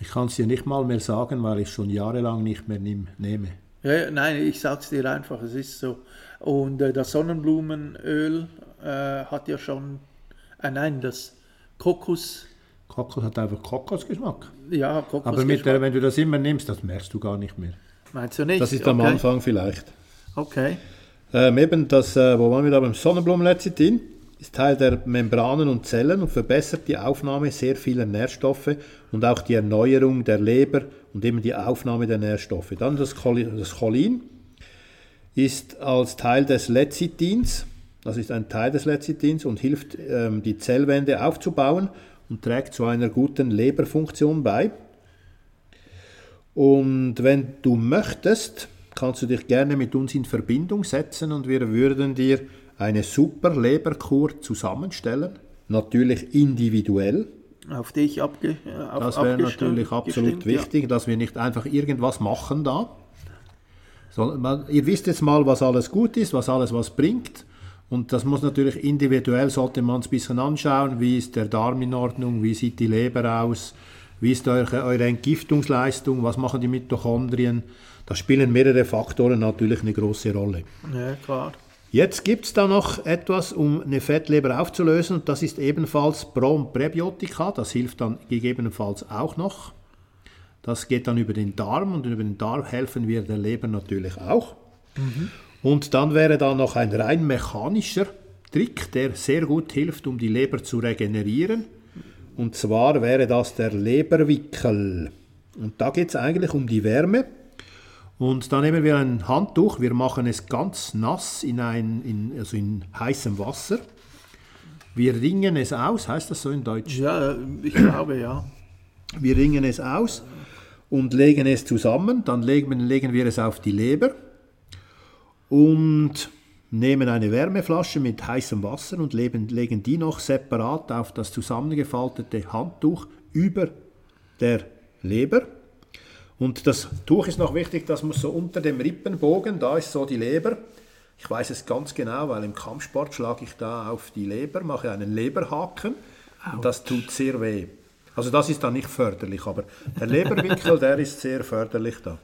Ich kann es dir nicht mal mehr sagen, weil ich schon jahrelang nicht mehr nehm, nehme. Ja, nein, ich sage es dir einfach, es ist so. Und äh, das Sonnenblumenöl äh, hat ja schon, äh, nein, das Kokos Kokos hat einfach Kokosgeschmack. Ja, Kokos Aber mit der, wenn du das immer nimmst, das merkst du gar nicht mehr. Meinst du nicht? Das ist am Anfang vielleicht. Okay. Ähm, eben das, äh, wo waren wir da beim Sonnenblumenlecithin, ist Teil der Membranen und Zellen und verbessert die Aufnahme sehr vieler Nährstoffe und auch die Erneuerung der Leber und eben die Aufnahme der Nährstoffe. Dann das, Cholin, das Cholin ist als Teil des Lecithins, das ist ein Teil des Lecithins und hilft, ähm, die Zellwände aufzubauen und trägt zu einer guten Leberfunktion bei. Und wenn du möchtest, kannst du dich gerne mit uns in Verbindung setzen und wir würden dir eine super Leberkur zusammenstellen. Natürlich individuell. Auf dich abge auf, Das wäre natürlich absolut wichtig, ja. dass wir nicht einfach irgendwas machen da. So, man, ihr wisst jetzt mal, was alles gut ist, was alles was bringt. Und das muss natürlich individuell, sollte man es ein bisschen anschauen, wie ist der Darm in Ordnung, wie sieht die Leber aus, wie ist eure, eure Entgiftungsleistung, was machen die Mitochondrien. Da spielen mehrere Faktoren natürlich eine große Rolle. Ja, klar. Jetzt gibt es da noch etwas, um eine Fettleber aufzulösen und das ist ebenfalls Pro- und Präbiotika. Das hilft dann gegebenenfalls auch noch. Das geht dann über den Darm und über den Darm helfen wir der Leber natürlich auch. Mhm. Und dann wäre da noch ein rein mechanischer Trick, der sehr gut hilft, um die Leber zu regenerieren. Und zwar wäre das der Leberwickel. Und da geht es eigentlich um die Wärme. Und da nehmen wir ein Handtuch, wir machen es ganz nass in, ein, in, also in heißem Wasser. Wir ringen es aus, heißt das so in Deutsch? Ja, ich glaube ja. Wir ringen es aus und legen es zusammen, dann legen, legen wir es auf die Leber und nehmen eine Wärmeflasche mit heißem Wasser und legen, legen die noch separat auf das zusammengefaltete Handtuch über der Leber. Und das Tuch ist noch wichtig, das muss so unter dem Rippenbogen, da ist so die Leber. Ich weiß es ganz genau, weil im Kampfsport schlage ich da auf die Leber, mache einen Leberhaken und das tut sehr weh. Also das ist dann nicht förderlich, aber der Leberwickel, der ist sehr förderlich da.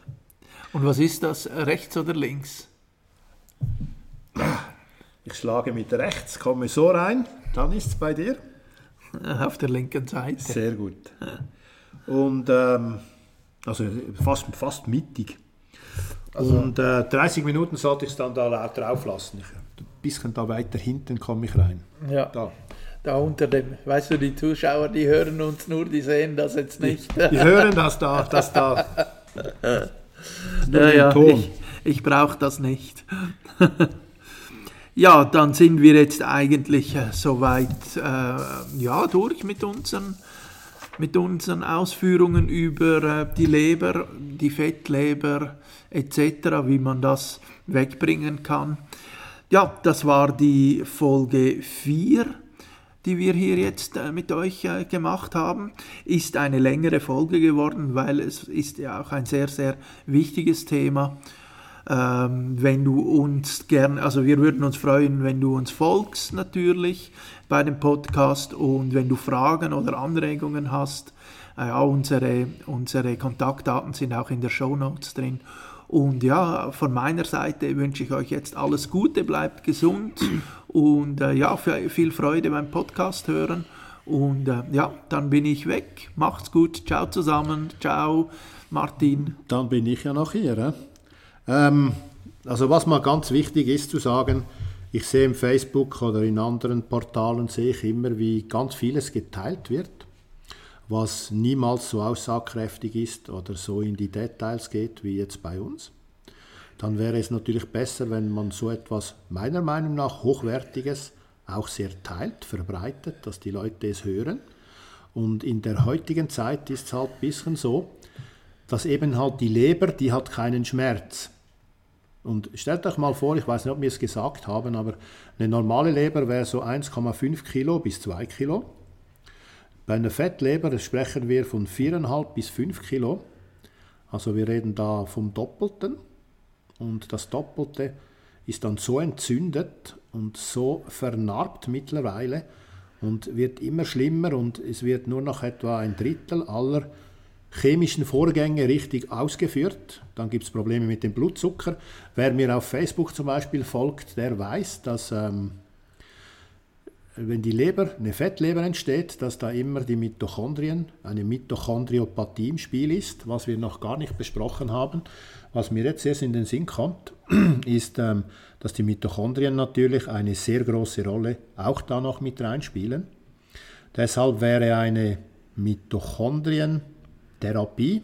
Und was ist das, rechts oder links? Ich schlage mit rechts, komme so rein, dann ist es bei dir. Auf der linken Seite. Sehr gut. Und ähm, also fast, fast mittig. Also, und äh, 30 Minuten sollte ich es dann da drauf lassen. Ich, ein bisschen da weiter hinten komme ich rein. Ja. Da. Da unter dem, weißt du, die Zuschauer, die hören uns nur, die sehen das jetzt nicht. Die, die hören das da, das da. ja, ja, ich, ich brauche das nicht. ja, dann sind wir jetzt eigentlich äh, soweit äh, ja, durch mit unseren mit unseren Ausführungen über äh, die Leber, die Fettleber etc., wie man das wegbringen kann. Ja, das war die Folge 4 die wir hier jetzt äh, mit euch äh, gemacht haben, ist eine längere Folge geworden, weil es ist ja auch ein sehr, sehr wichtiges Thema. Ähm, wenn du uns gerne, also wir würden uns freuen, wenn du uns folgst natürlich bei dem Podcast und wenn du Fragen oder Anregungen hast, äh, ja, unsere, unsere Kontaktdaten sind auch in der Show Notes drin und ja, von meiner Seite wünsche ich euch jetzt alles Gute, bleibt gesund und äh, ja, viel Freude beim Podcast hören. Und äh, ja, dann bin ich weg. Macht's gut. Ciao zusammen. Ciao, Martin. Dann bin ich ja noch hier. Äh? Ähm, also was mal ganz wichtig ist zu sagen, ich sehe im Facebook oder in anderen Portalen sehe ich immer, wie ganz vieles geteilt wird was niemals so aussagekräftig ist oder so in die Details geht wie jetzt bei uns. Dann wäre es natürlich besser, wenn man so etwas meiner Meinung nach hochwertiges auch sehr teilt, verbreitet, dass die Leute es hören. Und in der heutigen Zeit ist es halt ein bisschen so, dass eben halt die Leber, die hat keinen Schmerz. Und stellt euch mal vor, ich weiß nicht, ob wir es gesagt haben, aber eine normale Leber wäre so 1,5 Kilo bis 2 Kilo. Bei einer Fettleber sprechen wir von 4,5 bis 5 Kilo. Also wir reden da vom Doppelten. Und das Doppelte ist dann so entzündet und so vernarbt mittlerweile und wird immer schlimmer und es wird nur noch etwa ein Drittel aller chemischen Vorgänge richtig ausgeführt. Dann gibt es Probleme mit dem Blutzucker. Wer mir auf Facebook zum Beispiel folgt, der weiß, dass ähm, wenn die Leber, eine Fettleber entsteht, dass da immer die Mitochondrien, eine Mitochondriopathie im Spiel ist, was wir noch gar nicht besprochen haben. Was mir jetzt erst in den Sinn kommt, ist, ähm, dass die Mitochondrien natürlich eine sehr große Rolle auch da noch mit reinspielen. Deshalb wäre eine Mitochondrientherapie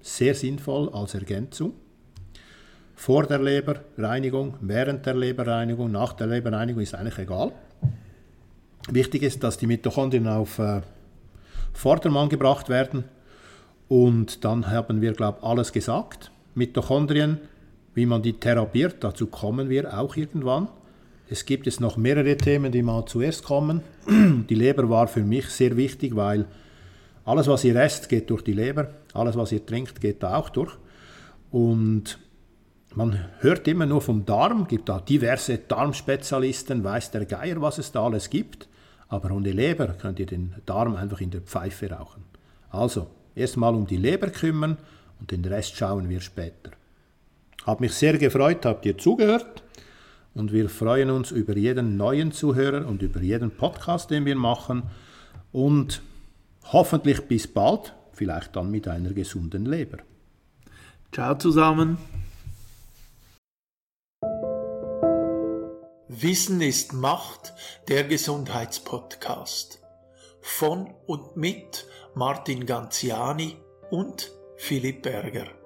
sehr sinnvoll als Ergänzung. Vor der Leberreinigung, während der Leberreinigung, nach der Leberreinigung ist eigentlich egal. Wichtig ist, dass die Mitochondrien auf äh, Vordermann gebracht werden. Und dann haben wir, glaube ich, alles gesagt. Mitochondrien, wie man die therapiert, dazu kommen wir auch irgendwann. Es gibt jetzt noch mehrere Themen, die mal zuerst kommen. Die Leber war für mich sehr wichtig, weil alles, was ihr esst, geht durch die Leber. Alles, was ihr trinkt, geht da auch durch. Und man hört immer nur vom Darm, gibt da diverse Darmspezialisten, weiß der Geier, was es da alles gibt. Aber ohne Leber könnt ihr den Darm einfach in der Pfeife rauchen. Also, erstmal um die Leber kümmern und den Rest schauen wir später. Hab mich sehr gefreut, habt ihr zugehört und wir freuen uns über jeden neuen Zuhörer und über jeden Podcast, den wir machen und hoffentlich bis bald, vielleicht dann mit einer gesunden Leber. Ciao zusammen. Wissen ist Macht, der Gesundheitspodcast. Von und mit Martin Ganziani und Philipp Berger.